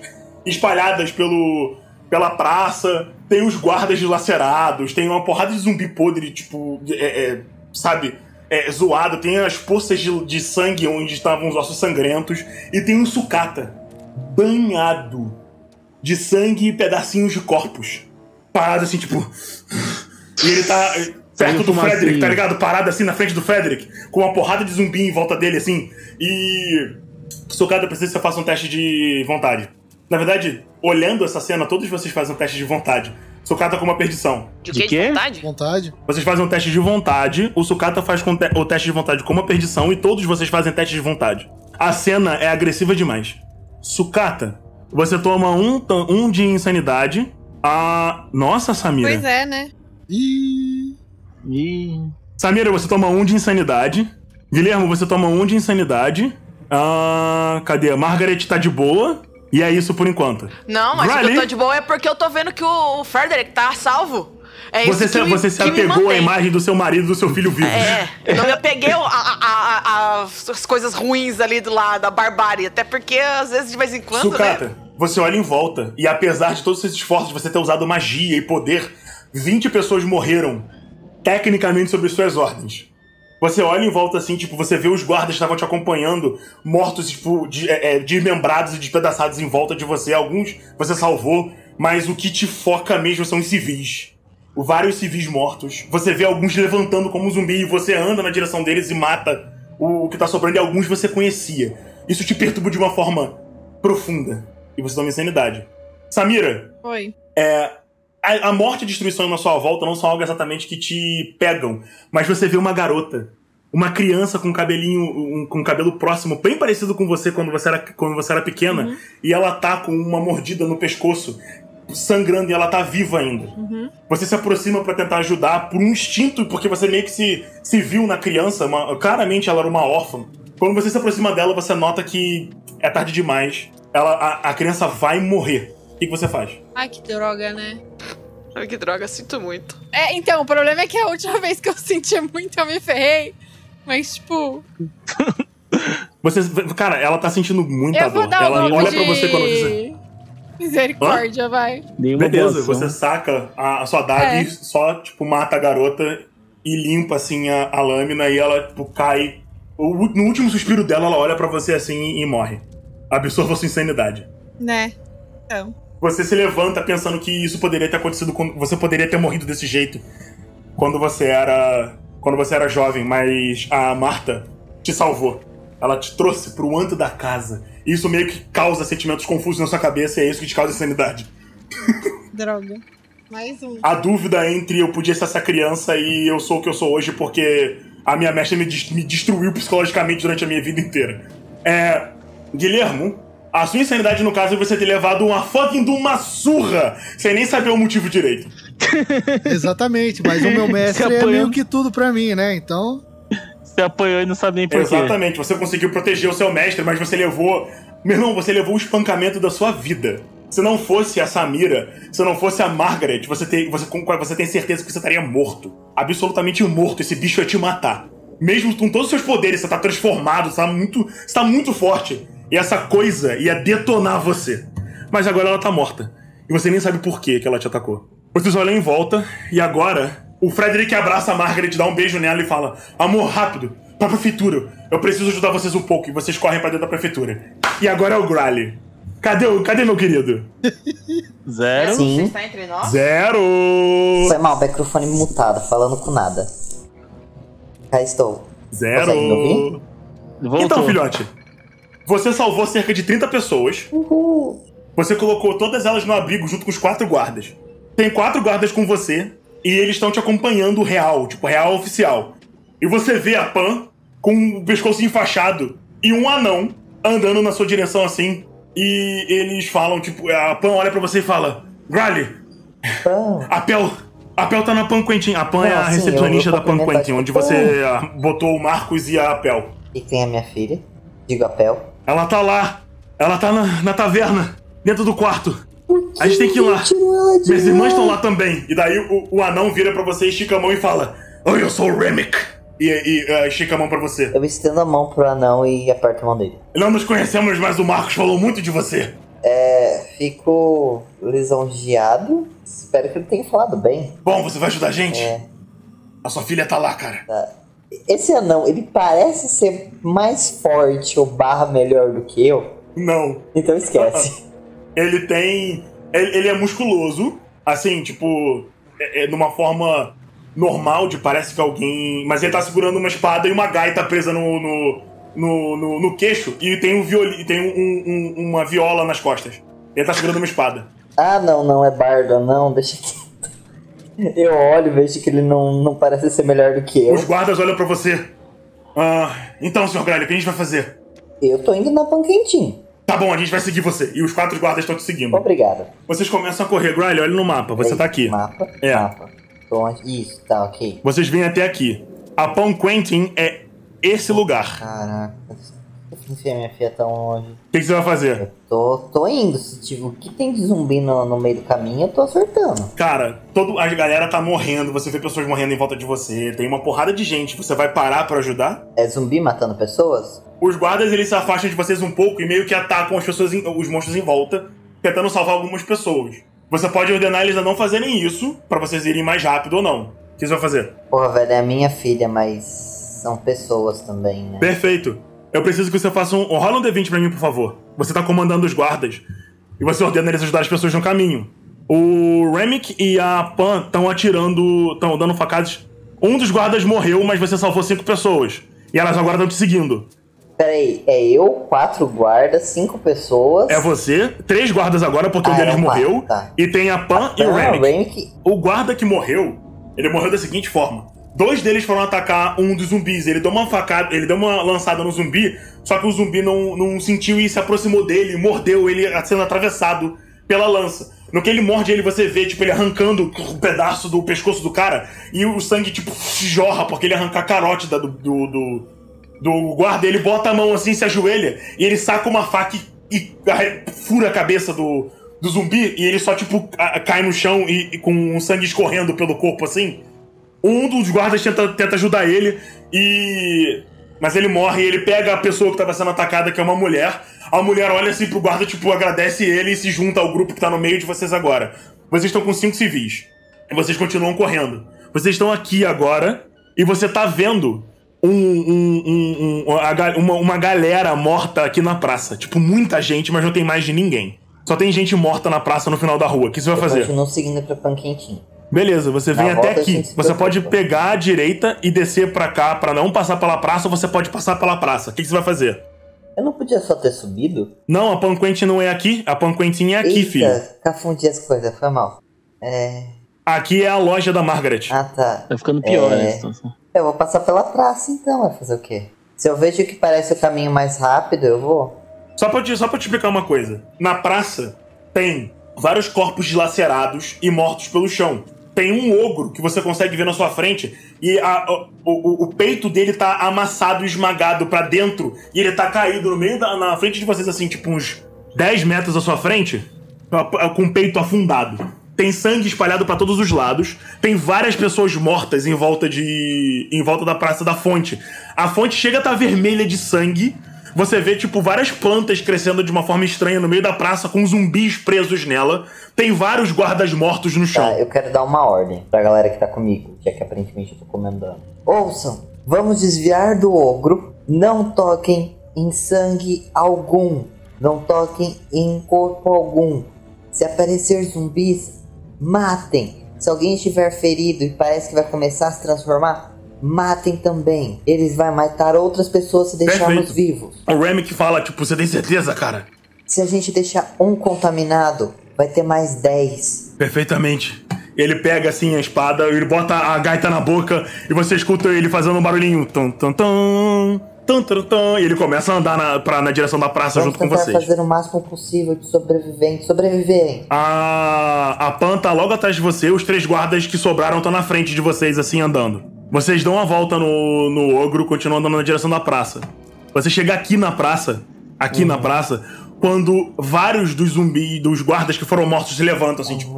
espalhadas pelo, pela praça. Tem os guardas dilacerados, tem uma porrada de zumbi podre, tipo, é, é, sabe? é, zoado, tem as poças de, de sangue onde estavam os ossos sangrentos, e tem um sucata banhado de sangue e pedacinhos de corpos. Parado assim, tipo. E ele tá perto do. Frederick, tá ligado? Parado assim na frente do Frederick, com uma porrada de zumbi em volta dele, assim. E. Sucata precisa que você faça um teste de vontade. Na verdade, olhando essa cena, todos vocês fazem um teste de vontade. Sucata com uma perdição. De, De quê? quê? De vontade? Vontade. Vocês fazem um teste de vontade, o Sukata faz com te- o teste de vontade com uma perdição e todos vocês fazem teste de vontade. A cena é agressiva demais. Sukata, você toma um, um de insanidade. Ah, nossa, Samira. Pois é, né? Ih. Ih, Samira, você toma um de insanidade. Guilherme, você toma um de insanidade. Ah, cadê? Margaret tá de boa. E é isso por enquanto. Não, mas Riley, eu tô de boa é porque eu tô vendo que o Frederick tá salvo. É isso Você, que se, me, você se apegou à imagem do seu marido e do seu filho vivos. É, eu não me apeguei a, a- a- a- as coisas ruins ali do lado, da barbárie. Até porque, às vezes, de vez em quando, Sucata, né? você olha em volta e apesar de todos esses esforços de você ter usado magia e poder, 20 pessoas morreram tecnicamente sob suas ordens. Você olha em volta assim, tipo, você vê os guardas que estavam te acompanhando, mortos, tipo, de- é, é, desmembrados e despedaçados em volta de você. Alguns você salvou, mas o que te foca mesmo são os civis. Vários civis mortos. Você vê alguns levantando como um zumbi e você anda na direção deles e mata o, que tá sobrando e alguns você conhecia. Isso te perturba de uma forma profunda. E você toma insanidade. Samira, Foi. A, a morte e a destruição na sua volta não são algo exatamente que te pegam, mas você vê uma garota, uma criança com cabelinho, um- com cabelo próximo, bem parecido com você quando você era, quando você era pequena, e ela tá com uma mordida no pescoço, sangrando e ela tá viva ainda. Você se aproxima pra tentar ajudar por um instinto, porque você meio que se, se viu na criança, uma- claramente ela era uma órfã. Quando você se aproxima dela, você nota que é tarde demais. Ela, a, a criança vai morrer. O que, que você faz? Ai, que droga, né? Ai, que droga, sinto muito. É, então, o problema é que a última (laughs) vez que eu senti muito, eu me ferrei. Mas, tipo, Você, cara, ela tá sentindo muita eu vou dor. dar Ela um olha golpe pra você quando você. de misericórdia, vai. dei uma Beleza, você saca a, a sua daga É. e só, tipo, mata a garota e limpa, assim, a, a lâmina e ela, tipo, cai. O- no último suspiro dela, ela olha pra você assim e morre. Absorva sua insanidade. Né? Então. Você se levanta pensando que isso poderia ter acontecido quando você poderia ter morrido desse jeito quando você era quando você era jovem, mas a Marta te salvou. Ela te trouxe pro anto da casa. E isso meio que causa sentimentos confusos na sua cabeça e é isso que te causa insanidade. (laughs) Droga. Mais um. A dúvida entre eu podia ser essa criança e eu sou o que eu sou hoje porque a minha mestra me, me destruiu psicologicamente durante a minha vida inteira. É. Guilhermo, a sua insanidade no caso é você ter levado uma fucking de uma surra sem nem saber o motivo direito. (laughs) Exatamente, mas o meu mestre é meio que tudo pra mim, né? Então. Você apanhou e não sabe nem por quê. Exatamente, você conseguiu proteger o seu mestre, mas você levou. Meu irmão, você levou o espancamento da sua vida. Se não fosse a Samira, se não fosse a Margaret, você tem, você, com- você tem certeza que você estaria morto. Absolutamente morto. Esse bicho ia te matar. Mesmo com todos os seus poderes, você tá transformado, você tá muito, você tá muito forte. E essa coisa ia detonar você. Mas agora ela tá morta. E você nem sabe por que que ela te atacou. Vocês olham em volta e agora O Frederick abraça a Margaret, dá um beijo nela e fala: Amor, rápido, pra prefeitura. Eu preciso ajudar vocês um pouco. E vocês correm pra dentro da prefeitura. E agora é o Grally. Cadê, o, cadê meu querido? (laughs) Zero. Sim. Você está entre nós? Zero! Foi mal, microfone mutado, falando com nada. Cá estou. Zero! Consegue me ouvir? Voltou. Então, filhote, você salvou cerca de 30 pessoas. Uhul. Você colocou todas elas no abrigo junto com os quatro guardas. Tem quatro guardas com você e eles estão te acompanhando real, tipo, real oficial. E você vê a Pan com o pescoço enfaixado e um anão andando na sua direção assim. E eles falam, tipo, a Pan olha pra você e fala: Grally, Pão. a Pel. A Pel tá na Pan Quentin. A Pan é a sim, recepcionista da Pan Quentin, onde você ah, botou o Marcos e a Pel. E tem a minha filha? Digo a Pel. Ela tá lá. Ela tá na, na taverna, dentro do quarto. A gente tem que ir lá. Minhas irmãs estão lá também. E daí o, o anão vira pra você, estica a mão e fala: Oi, eu sou o Remick. E, e eh, estica a mão pra você. Eu estendo a mão pro anão e aperto a mão dele. Não nos conhecemos, mas o Marcos falou muito de você. É, fico lisonjeado. Espero que ele tenha falado bem. Bom, você vai ajudar a gente? É. A sua filha tá lá, cara. Esse anão, ele parece ser mais forte ou barra melhor do que eu. Não. Então esquece. (laughs) Ele tem. Ele, ele é musculoso, assim, tipo. É, é numa forma normal de parece que alguém. Mas ele tá segurando uma espada e uma gaita presa no. no, no, no- no queixo e tem um violi, tem um- um- uma viola nas costas. Ele tá segurando uma espada. Ah, não, não é bardo, não, deixa quieto. (laughs) Eu olho vejo que ele não, não parece ser melhor do que eu. Os guardas olham pra você. Ah, então, senhor Gralho, o que a gente vai fazer? Eu tô indo na panquentinho. Tá bom, a gente vai seguir você. E os quatro guardas estão te seguindo. Obrigado. Vocês começam a correr. Gralho, olha no mapa. Você Ei, tá aqui. Mapa? É. Mapa. Onde? Isso, tá, ok. Vocês vêm até aqui. A Pão Quentin é esse lugar. Caraca. Eu enfiei minha filha tão longe. O que, que você vai fazer? Tô, tô indo. Se tipo, o que tem de zumbi no, no meio do caminho, eu tô acertando. Cara, todo, a galera tá morrendo, você vê pessoas morrendo em volta de você, tem uma porrada de gente. Você vai parar pra ajudar? É zumbi matando pessoas? Os guardas eles se afastam de vocês um pouco e meio que atacam as pessoas, em- os monstros em volta, tentando salvar algumas pessoas. Você pode ordenar eles a não fazerem isso, pra vocês irem mais rápido ou não. O que você vai fazer? Porra, velho, é a minha filha, mas são pessoas também, né? Perfeito. Eu preciso que você faça um. Rola um D20 pra mim, por favor. Você tá comandando os guardas. E você ordena eles ajudar as pessoas no caminho. O Remick e a Pan estão atirando. estão dando facadas. Um dos guardas morreu, mas você salvou cinco pessoas. E elas agora estão te seguindo. Peraí, é eu, quatro guardas, cinco pessoas. É você, três guardas agora, porque um Ah, deles eram quatro, morreu. tá. E tem a Pan e o. Remick. O guarda que morreu, ele morreu da seguinte forma. Dois deles foram atacar um dos zumbis. Ele deu uma facada, ele deu uma lançada no zumbi, só que o zumbi não, não sentiu e se aproximou dele, mordeu ele sendo atravessado pela lança. No que ele morde ele, você vê, tipo, ele arrancando um pedaço do pescoço do cara e o sangue, tipo, jorra, porque ele arranca a carótida do, do, do, do guarda. Ele bota a mão assim, se ajoelha e ele saca uma faca e, e fura a cabeça do, do zumbi e ele só, tipo, cai no chão e, e com o sangue escorrendo pelo corpo assim. Um dos guardas tenta, tenta ajudar ele e. Mas ele morre e ele pega a pessoa que tava sendo atacada, que é uma mulher. A mulher olha assim pro guarda, tipo, agradece ele e se junta ao grupo que tá no meio de vocês agora. Vocês estão com cinco civis. E vocês continuam correndo. Vocês estão aqui agora e você tá vendo um, um- um- um- uma, uma galera morta aqui na praça. Tipo, muita gente, mas não tem mais de ninguém. Só tem gente morta na praça no final da rua. O que você vai Eu fazer? continuo seguindo pra panquentinho. Beleza, você vem Na até aqui. Você pode pegar a direita e descer pra cá pra não passar pela praça, ou você pode passar pela praça. O que, que você vai fazer? Eu não podia só ter subido? Não, a Pan Quentin não é aqui. A Pan Quentin é aqui, Eita, filho. Confundi as coisas, foi mal. É. Aqui é a loja da Margaret. Ah, tá. Tá ficando pior, É. né? a situação. Eu vou passar pela praça então, vai fazer o quê? Se eu vejo que parece o caminho mais rápido, eu vou. Só pra, te, só pra te explicar uma coisa. Na praça tem vários corpos dilacerados e mortos pelo chão. Tem um ogro que você consegue ver na sua frente e a- o, o- peito dele tá amassado esmagado pra dentro e ele tá caído no meio da na frente de vocês, assim, tipo uns 10 metros à sua frente, com o peito afundado. Tem sangue espalhado pra todos os lados. Tem várias pessoas mortas em volta de. em volta da Praça da Fonte. A fonte chega a estar vermelha de sangue, Você vê, tipo, várias plantas crescendo de uma forma estranha no meio da praça, com zumbis presos nela. Tem vários guardas mortos no chão. Tá, eu quero dar uma ordem pra galera que tá comigo, já que aparentemente eu tô comandando. Ouçam, vamos desviar do ogro. Não toquem em sangue algum. Não toquem em corpo algum. Se aparecer zumbis, matem. Se alguém estiver ferido e parece que vai começar a se transformar, matem também. Eles vão matar outras pessoas se deixarmos Perfeito. vivos. O Remick fala, tipo, você tem certeza, cara? Se a gente deixar um contaminado, vai ter mais 10. Perfeitamente. Ele pega assim a espada, ele bota a gaita na boca e você escuta ele fazendo um barulhinho. Tum, tum, tum, tum, tum, tum, e ele começa a andar na, pra, na direção da praça Vamos junto com vocês. fazer o máximo possível de sobreviventes sobreviverem. A, a Pan tá logo atrás de você, os três guardas que sobraram estão na frente de vocês, assim, andando. Vocês dão uma volta no, no ogro, continuam andando na direção da praça. Você chega aqui na praça, aqui na praça, quando vários dos zumbis, dos guardas que foram mortos se levantam, assim, tipo.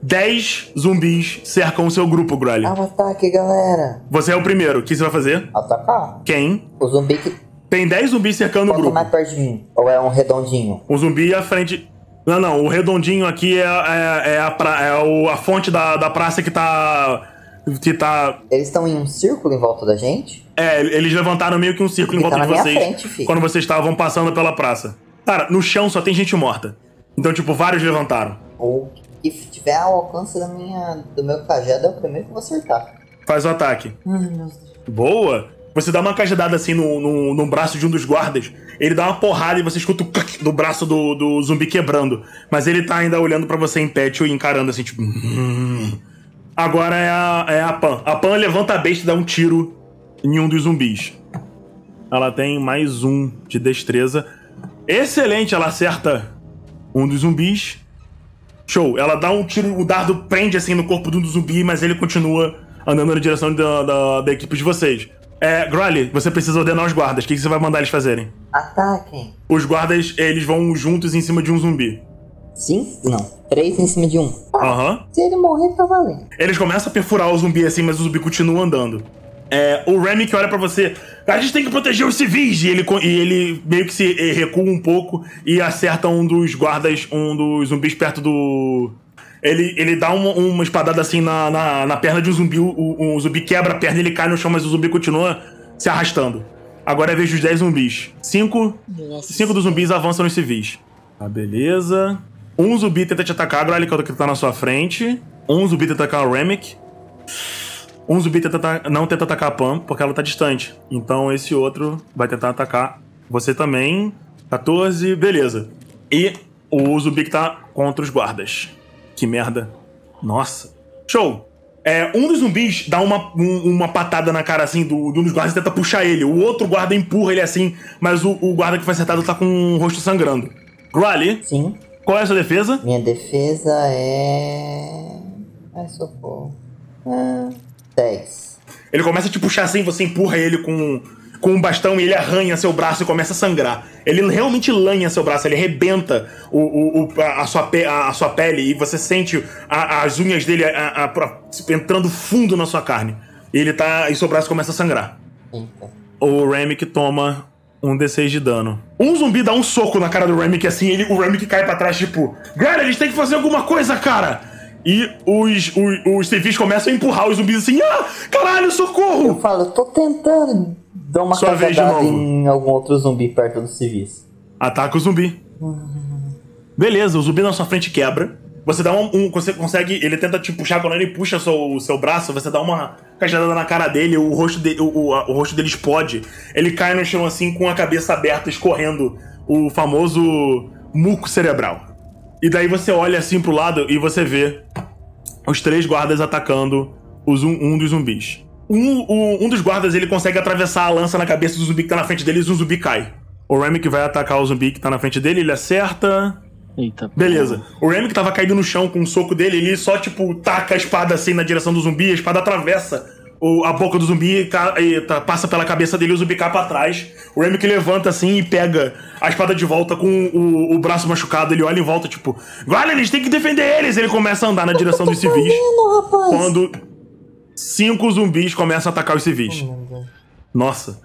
Dez zumbis cercam o seu grupo, Grully. É um ataque, galera. Você é o primeiro. O que você vai fazer? Atacar. Quem? O zumbi que. Tem 10 zumbis cercando o Quanto grupo. mais perto de mim? Ou é um redondinho? O zumbi à frente. Não, não, o redondinho aqui é, é, é a, pra- é o- a fonte da, da praça que tá. Que tá. Eles estão em um círculo em volta da gente? É, eles levantaram meio que um círculo em Fica volta de na minha vocês. frente, filho. quando vocês estavam passando pela praça. Cara, no chão só tem gente morta. Então, tipo, vários levantaram. Ou que tiver ao alcance da minha, do meu cajado é o primeiro que eu vou acertar. Faz o ataque. Ai, meu Deus. Boa! Você dá uma cajadada assim no, no, no braço de um dos guardas. Ele dá uma porrada e você escuta o clac do braço do, do zumbi quebrando. Mas ele tá ainda olhando pra você em pet e encarando assim, tipo. "Hum." Agora é a, é a Pan. A Pan levanta a besta e dá um tiro em um dos zumbis. Ela tem mais um de destreza. Excelente, ela acerta um dos zumbis. Show. Ela dá um tiro, o dardo prende assim no corpo de um dos zumbis, mas ele continua andando na direção da, da, da equipe de vocês. É, Grolly, você precisa ordenar os guardas. O que, que você vai mandar eles fazerem? Ataquem. Os guardas, eles vão juntos em cima de um zumbi. Cinco? Não. Três em cima de um. Aham. Se ele morrer, tá valendo. Eles começam a perfurar o zumbi assim, mas o zumbi continua andando. É, o Remy que olha pra você, a gente tem que proteger os civis, e ele, e ele meio que se eh, recua um pouco e acerta um dos guardas, um dos zumbis perto do. Ele, ele dá uma, uma espadada assim na, na, na perna de um zumbi, o, o- o zumbi quebra a perna, ele cai no chão, mas o zumbi continua se arrastando. Agora é vez dos 10 zumbis. Cinco, cinco dos zumbis avançam nos civis. Tá, beleza. Um zumbi tenta te atacar, agora ele que tá na sua frente. Um zumbi tenta atacar o Remick. Um zumbi tenta não tenta atacar a Pam, porque ela tá distante. Então esse outro vai tentar atacar você também. 14, beleza. E o zumbi que tá contra os guardas. Que merda. Nossa. Show. É, um dos zumbis dá uma, um- uma patada na cara assim do, de um dos guardas e tenta puxar ele. O outro guarda empurra ele assim, mas o, o guarda que foi acertado tá com o rosto sangrando. Grally, Sim. Qual é a sua defesa? Minha defesa é. Ai, socorro. Ah, 10. Ele começa a te puxar assim, você empurra ele com, com um bastão e ele arranha seu braço e começa a sangrar. Ele realmente lanha seu braço, ele arrebenta o, o- o- a, sua pe- a, a sua pele e você sente a- as unhas dele a- entrando fundo na sua carne. E ele tá. E seu braço começa a sangrar. Eita. O Remick toma um D6 de dano. Um zumbi dá um soco na cara do Remick assim, ele, o Remick cai pra trás, tipo, galera, eles têm que fazer alguma coisa, cara! E os, os, os civis começam a empurrar os zumbis assim, ah, caralho, socorro! Eu falo, eu tô tentando dar uma Sua vez de cajadada novo. em algum outro zumbi perto dos civis. Ataca o zumbi. Beleza, o zumbi na sua frente quebra. Você dá um. um- você consegue. Ele tenta te puxar, quando ele puxa seu, o seu braço, você dá uma cajadada na cara dele, o rosto, de, o, o, o rosto dele explode. Ele cai no chão assim com a cabeça aberta, escorrendo o famoso muco cerebral. E daí você olha assim pro lado e você vê os três guardas atacando os um, um dos zumbis. Um, o- um dos guardas ele consegue atravessar a lança na cabeça do zumbi que tá na frente dele e o zumbi cai. O Remy vai atacar o zumbi que tá na frente dele, ele acerta. Eita. Beleza. O Remy que tava caído no chão com um soco dele, ele só, tipo, taca a espada assim na direção do zumbi, a espada atravessa o- a boca do zumbi e, e tá- passa pela cabeça dele e o zumbi cai pra trás. O Remy que levanta assim e pega a espada de volta com o, o braço machucado, ele olha em volta, tipo, vale, eles têm que defender eles! Ele começa a andar na direção dos civis. Quando cinco zumbis começam a atacar os civis. Nossa.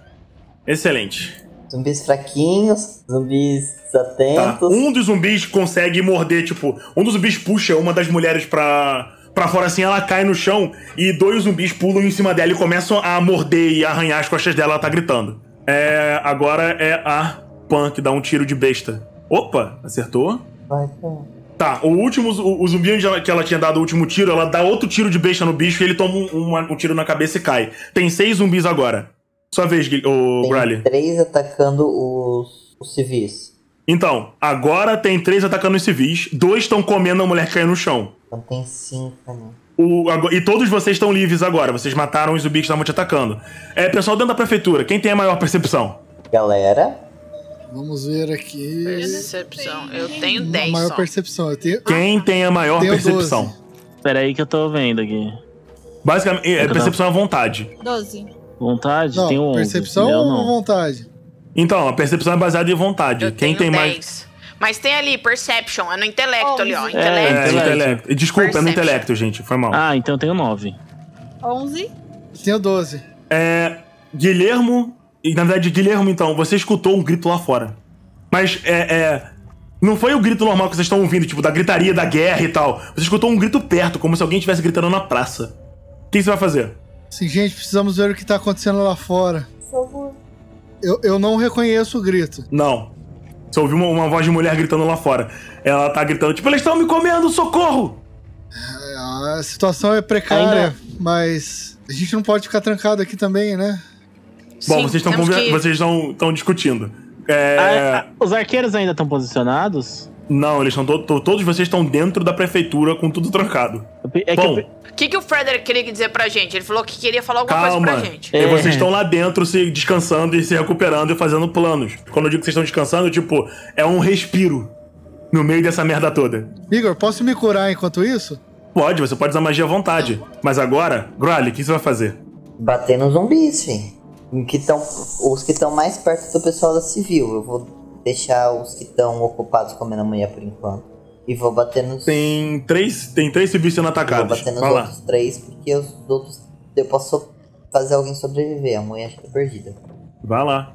Excelente. Zumbis fraquinhos, zumbis Tá. atentos. Um dos zumbis consegue morder, tipo, um dos zumbis puxa uma das mulheres pra, pra fora assim, ela cai no chão e dois zumbis pulam em cima dela e começam a morder e arranhar as costas dela, ela tá gritando. É. Agora é a Pan que dá um tiro de besta. Opa, acertou. Vai, pô. Tá, o último, o, o zumbi que ela tinha dado o último tiro, ela dá outro tiro de besta no bicho e ele toma um, uma- um tiro na cabeça e cai. Tem seis zumbis agora. Sua vez, Tem Grally. três atacando os, os civis. Então, agora tem três atacando os civis, dois estão comendo a mulher que caiu no chão. Então tem cinco, né? O- e todos vocês estão livres agora, vocês mataram os zumbis que estavam te atacando. É, pessoal dentro da prefeitura, quem tem a maior percepção? Galera, Vamos ver aqui. Percepção. Eu tenho Uma 10 maior só. percepção. Eu tenho. Quem tem a maior Tenho percepção? 12. Pera aí que eu tô vendo aqui. Basicamente, é, percepção à vontade. 12. Vontade? Não, tem 11. percepção ou não. vontade? Então, a percepção é baseada em vontade. Eu quem tenho tem 10. mais. Mas tem ali, perception, é no intelecto ali, ó. É, Intelecto. É, intelecto. intelecto. Desculpa, é no Perception. intelecto, gente. Foi mal. Ah, então eu tenho 9. 11. Eu tenho 12. É. Guilhermo. E na verdade, Guilhermo, então, você escutou um grito lá fora. Mas é. é, não foi o grito normal que vocês estão ouvindo, tipo, da gritaria da guerra e tal. Você escutou um grito perto, como se alguém estivesse gritando na praça. O que você vai fazer? Sim, gente, precisamos ver o que tá acontecendo lá fora. por favor. Eu, eu não reconheço o grito. Não. Você ouviu uma, uma voz de mulher gritando lá fora. Ela tá gritando, tipo, eles estão me comendo, socorro! A situação é precária, mas a gente não pode ficar trancado aqui também, né? Bom, Sim, vocês estão que- vocês estão discutindo. É, Ah, ah, os arqueiros ainda estão posicionados? Não, eles estão to- to- todos vocês estão dentro da prefeitura com tudo trancado. É Bom, O que, que o Frederick queria dizer pra gente? Ele falou que queria falar alguma Calma. coisa pra gente. E É. vocês estão lá dentro se descansando e se recuperando e fazendo planos. Quando eu digo que vocês estão descansando, tipo, é um respiro no meio dessa merda toda. Igor, posso me curar enquanto isso? Pode, você pode usar magia à vontade. Mas agora, Grally, o que você vai fazer? Bater nos zumbis, fi. Que tão, os que estão mais perto do pessoal da civil. Eu vou deixar os que estão ocupados comendo a mulher por enquanto. E vou bater nos. Tem três, tem três civis sendo vou atacados. bater nos lá. outros três, porque os outros. Eu posso fazer alguém sobreviver. A mulher é perdida. Vai lá.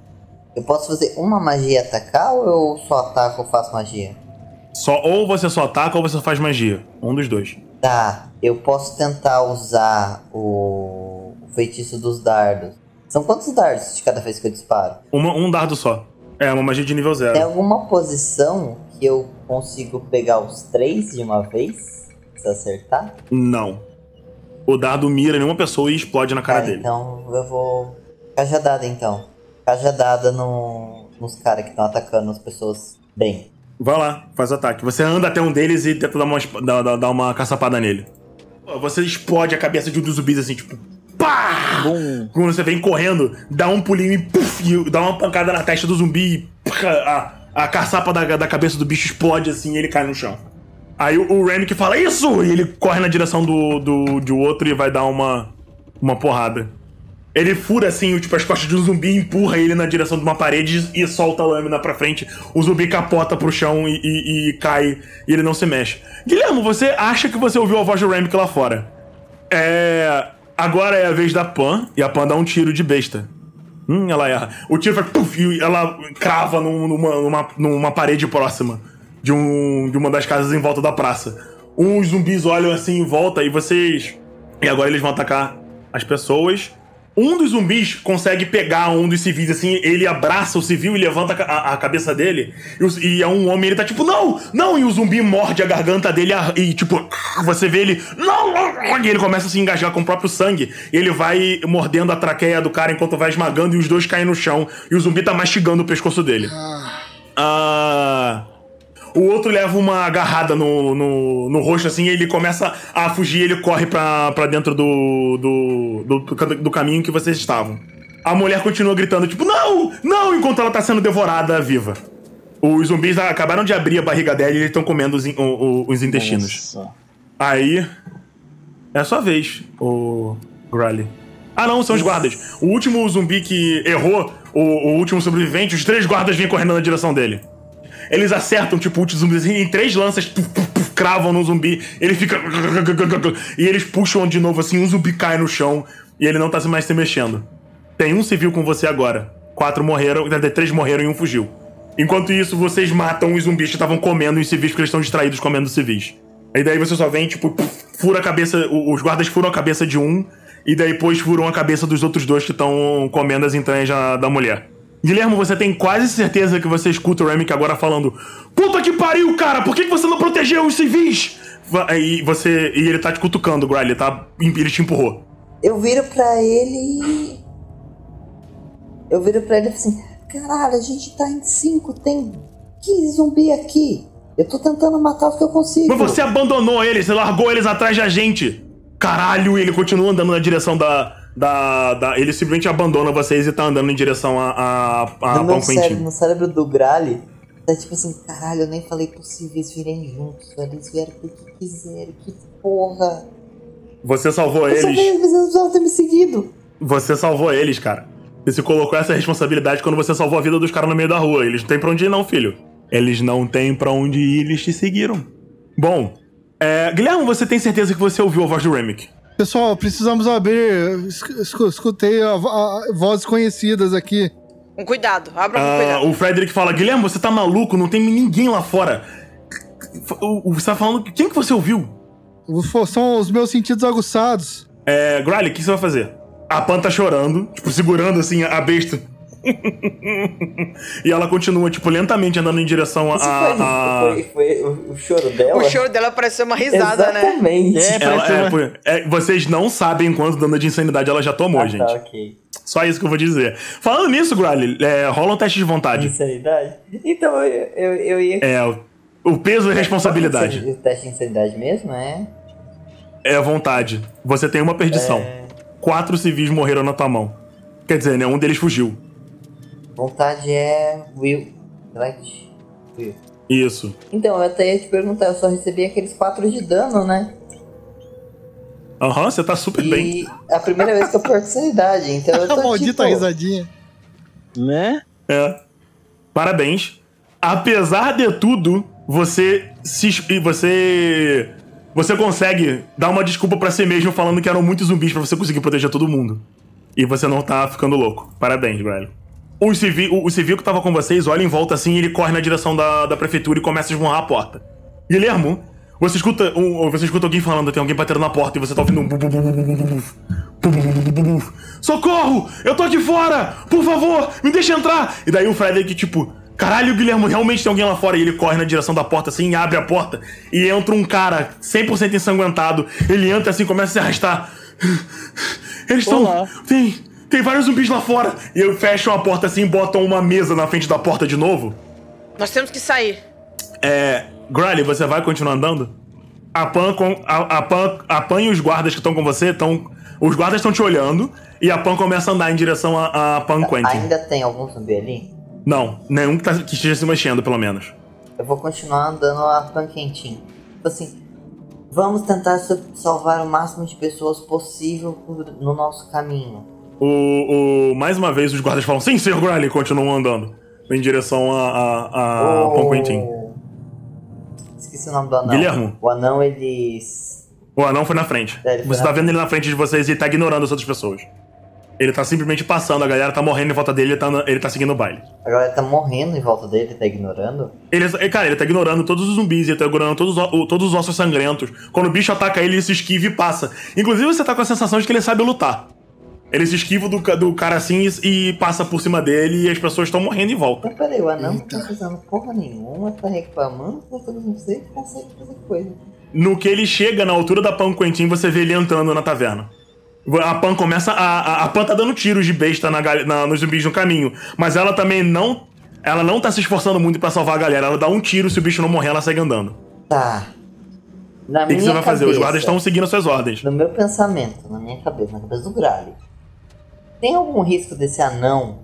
Eu posso fazer uma magia e atacar ou eu só ataco ou faço magia? Só, ou você só ataca ou você faz magia. Um dos dois. Tá, eu posso tentar usar o, o feitiço dos dardos. São quantos dardos de cada vez que eu disparo? Uma- um dardo só. É, uma magia de nível Tem zero. alguma posição que eu consigo pegar os três de uma vez? Se acertar? Não. O dardo mira em uma pessoa e explode na cara Tá, dele. então eu vou. Cajadada então. Cajadada no, nos caras que estão atacando as pessoas bem. Vai lá, faz o ataque. Você anda até um deles e tenta dar uma, dar- dar uma caçapada nele. Você explode a cabeça de um dos zumbis assim, tipo. Pá! Quando você vem correndo, dá um pulinho e, puf, e dá uma pancada na testa do zumbi e pá, a, a caçapa da, da cabeça do bicho explode assim e ele cai no chão. Aí o, o Remy que fala isso! E ele corre na direção do, do, de outro e vai dar uma, uma porrada. Ele fura assim, o- tipo, as costas de um zumbi, empurra ele na direção de uma parede e solta a lâmina pra frente. O zumbi capota pro chão e, e- e cai e ele não se mexe. Guilherme, você acha que você ouviu a voz do Remick lá fora? É. Agora é a vez da Pan, e a Pan dá um tiro de besta. Hum, ela erra. O tiro vai. Puf, e ela crava num- numa, numa, numa parede próxima de, um, de uma das casas em volta da praça. Uns zumbis olham assim em volta e vocês. E agora eles vão atacar as pessoas. Um dos zumbis consegue pegar um dos civis assim, ele abraça o civil e levanta a, a cabeça dele. E, e é um homem, ele tá tipo, não, não! E o zumbi morde a garganta dele e tipo, você vê ele, não! não", E ele começa a se engajar com o próprio sangue. E ele vai mordendo a traqueia do cara enquanto vai esmagando e os dois caem no chão. E o zumbi tá mastigando o pescoço dele. Ah. O outro leva uma agarrada no, no, no rosto, assim, e ele começa a fugir, ele corre pra, pra dentro do, do, do, do caminho que vocês estavam. A mulher continua gritando, tipo, não, não, enquanto ela tá sendo devorada viva. Os zumbis acabaram de abrir a barriga dela e eles estão comendo os, in- o- o- os intestinos. Nossa. Aí. É a sua vez, o Grally. Ah, não, são os guardas. O último zumbi que errou, o, o último sobrevivente, os três guardas vêm correndo na direção dele. Eles acertam, tipo, o zumbi assim, em três lanças, puf, puf, puf, cravam no zumbi. Ele fica. E eles puxam de novo assim, um zumbi cai no chão e ele não tá mais se mexendo. Tem um civil com você agora. quatro morreram, três morreram e um fugiu. Enquanto isso, vocês matam os zumbis que estavam comendo os civis porque eles estão distraídos comendo os civis. E daí você só vem, tipo, fura a cabeça. Os guardas furam a cabeça de um, e daí depois furam a cabeça dos outros dois que estão comendo as entranhas da mulher. Guilherme, você tem quase certeza que você escuta o Remick agora falando: Puta que pariu, cara! Por que que você não protegeu os civis? E você. E ele tá te cutucando, Gray, ele tá. Ele te empurrou. Eu viro pra ele e. Eu viro pra ele e assim: Caralho, a gente tá em 5, tem 15 zumbi aqui. Eu tô tentando matar os que eu consigo. Mas você abandonou eles, você largou eles atrás da gente. Caralho, e ele continua andando na direção da. Da, da- ele simplesmente abandona vocês e tá andando em direção a, a, a no Pão cérebro, no cérebro do Grali, tá tipo assim: Caralho, eu nem falei possíveis virem juntos, velho. Eles vieram porque quiseram, que porra. Você salvou Eu eles. eles não ter me seguido. Você salvou eles, cara. Você se colocou essa responsabilidade quando você salvou a vida dos caras no meio da rua. Eles não têm pra onde ir, não, filho. Eles não têm pra onde ir, eles te seguiram. Bom, é, Guilherme, você tem certeza que você ouviu a voz do Remick? Pessoal, precisamos abrir. Escu- escu- Escutei a, a- vozes conhecidas aqui. Com cuidado, abra com Ah, cuidado. o Frederick fala: Guilherme, você tá maluco? Não tem ninguém lá fora. O- o- Você tá falando. Quem que você ouviu? São os meus sentidos aguçados. É, Gryle, o que você vai fazer? A Pan tá chorando, tipo, segurando assim a besta. (laughs) e ela continua, tipo, lentamente andando em direção a. A- foi, foi, foi o, choro dela. O choro dela pareceu uma risada, né? Exatamente. Ela- é, pô, é, vocês não sabem quanto dano de insanidade ela já tomou, Ah, gente. tá, ok. Só isso que eu vou dizer. Falando nisso, Gryle, é, rola um teste de vontade. Insanidade? Então eu, eu, eu ia. É, o- peso e responsabilidade. O teste de insanidade mesmo, é? É a vontade. Você tem uma perdição. É. Quatro civis morreram na tua mão. Quer dizer, né? Um deles fugiu. Vontade é. Will. Select. Will. Isso. Então, eu até ia te perguntar, eu só recebi aqueles 4 de dano, né? Aham, você tá super bem. E é a primeira vez que eu perco sanidade, então eu (laughs) tô maldita tipo... risadinha. Né? É. Parabéns. Apesar de tudo, você se e você você consegue dar uma desculpa pra si mesmo falando que eram muitos zumbis pra você conseguir proteger todo mundo. E você não tá ficando louco. Parabéns, velho. O civil, o, civil que tava com vocês olha em volta assim e ele corre na direção da, da prefeitura e começa a esmurrar a porta. Guilhermo, você escuta, um, você escuta alguém falando, tem alguém batendo na porta e você tá ouvindo um. Socorro! Eu tô aqui fora! Por favor, me deixa entrar! E daí o Frederick, tipo, caralho, Guilhermo, realmente tem alguém lá fora. E ele corre na direção da porta assim, abre a porta e entra um cara 100% ensanguentado. Ele entra assim, começa a se arrastar. Eles estão. Tem tem vários zumbis lá fora. E eu fecham a porta assim e botam uma mesa na frente da porta de novo. Nós temos que sair. É. Grally, você vai continuar andando? A Pan, com, a, a Pan, a Pan e os guardas que estão com você estão. Os guardas estão te olhando e a Pan começa a andar em direção a, a Pan Quentin. Ainda tem algum zumbi ali? Não, nenhum que, tá- que esteja se mexendo, pelo menos. Eu vou continuar andando a pan quentinho. Tipo assim, vamos tentar sa- salvar o máximo de pessoas possível no nosso caminho. O, o- mais uma vez os guardas falam, sim. Grally, e continuam andando. Em direção a, a, a Pan Quentin. Esqueci o nome do anão. Guilhermo. O anão, ele... O anão foi na frente. É, foi Você na tá vendo ele na frente de vocês e tá ignorando as outras pessoas. Ele tá simplesmente passando, a galera tá morrendo em volta dele, ele tá, ele tá seguindo o baile. A galera tá morrendo em volta dele, tá ignorando. Ele, cara, ele tá ignorando todos os zumbis, ele tá ignorando todos todos os ossos sangrentos. Quando o bicho ataca ele, ele se esquiva e passa. Inclusive, você tá com a sensação de que ele sabe lutar. Ele se esquiva do, do cara assim e, e passa por cima dele e as pessoas estão morrendo em volta. Mas peraí, o anão não tá fazendo porra nenhuma, tá reclamando, tá fazendo não sei, consegue fazer coisa. No que ele chega na altura da Pan Quentin, você vê ele entrando na taverna. A Pan começa a. A, a Pan tá dando tiros de besta na, na- nos zumbis no caminho. Mas ela também não. Ela não tá se esforçando muito pra salvar a galera. Ela dá um tiro, se o bicho não morrer, ela segue andando. Tá. Na O que, você vai fazer? Os cabeça, guardas estão seguindo as suas ordens. No meu pensamento, na minha cabeça, na cabeça do Gralho. Tem algum risco desse anão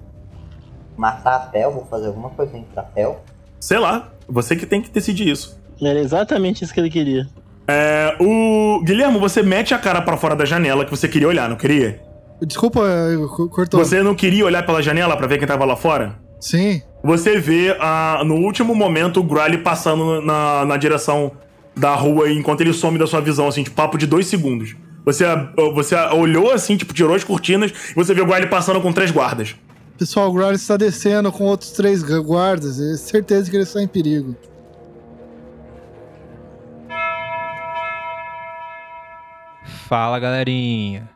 matar a Pel? Vou fazer alguma coisa pra Pel? Sei lá, você que tem que decidir isso. Era exatamente isso que ele queria. É, o. Guilhermo, você mete a cara pra fora da janela que você queria olhar, não queria? Desculpa, cortou. Você não queria olhar pela janela pra ver quem tava lá fora? Sim. Você vê ah, no último momento o Gryle passando na, na direção da rua enquanto ele some da sua visão, assim, de papo de dois segundos. Você, você olhou assim, tipo, tirou as cortinas e você vê o Gryle passando com três guardas. Pessoal, o Growler está descendo com outros três guardas. É certeza que ele está em perigo. Fala galerinha!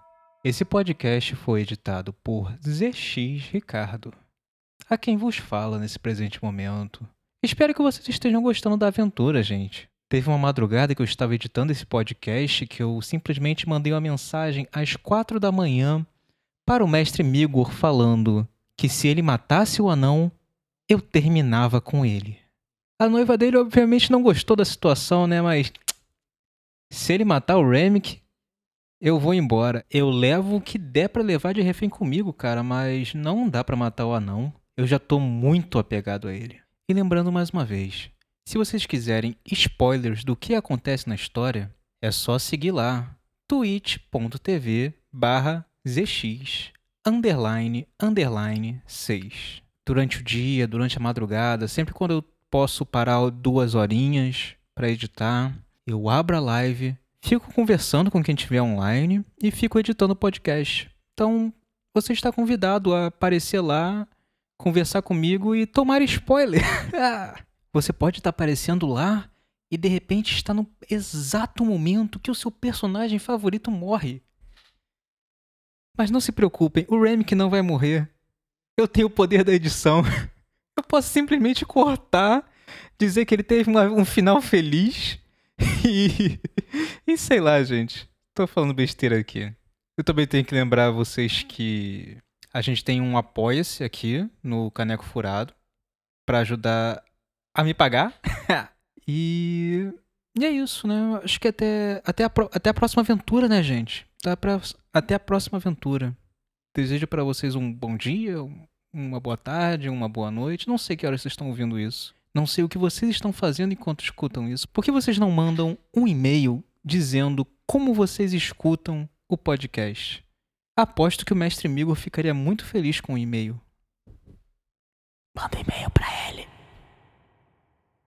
Esse podcast foi editado por ZX Ricardo, a quem vos fala nesse presente momento. Espero que vocês estejam gostando da aventura, gente. Teve uma madrugada que eu estava editando esse podcast que eu simplesmente mandei uma mensagem às quatro da manhã para o mestre Migor falando que se ele matasse o anão, eu terminava com ele. A noiva dele obviamente não gostou da situação, né? Mas se ele matar o Remick, eu vou embora. Eu levo o que der para levar de refém comigo, cara, mas não dá para matar o anão. Eu já tô muito apegado a ele. E lembrando mais uma vez, se vocês quiserem spoilers do que acontece na história, é só seguir lá twitch.tv barra zx underline underline 6. Durante o dia, durante a madrugada, sempre quando eu posso parar duas horinhas para editar, eu abro a live, fico conversando com quem estiver online e fico editando o podcast. Então, você está convidado a aparecer lá, conversar comigo e tomar spoiler. (laughs) Você pode estar aparecendo lá e de repente está no exato momento que o seu personagem favorito morre. Mas não se preocupem, o Remick não vai morrer. Eu tenho o poder da edição. (laughs) Eu posso simplesmente cortar, dizer que ele teve uma, um final feliz (laughs) e. e sei lá, gente. Tô falando besteira aqui. Eu também tenho que lembrar vocês que a gente tem um apoia-se aqui no Caneco Furado para ajudar a me pagar. (laughs) e, e é isso, né? Acho que até, até, a, até a próxima aventura, né, gente? Tá pra, até a próxima aventura. Desejo para vocês um bom dia, uma boa tarde, uma boa noite. Não sei que horas vocês estão ouvindo isso. Não sei o que vocês estão fazendo enquanto escutam isso. Por que vocês não mandam um e-mail dizendo como vocês escutam o podcast? Aposto que o mestre Migo ficaria muito feliz com o e-mail. Manda e-mail para ele.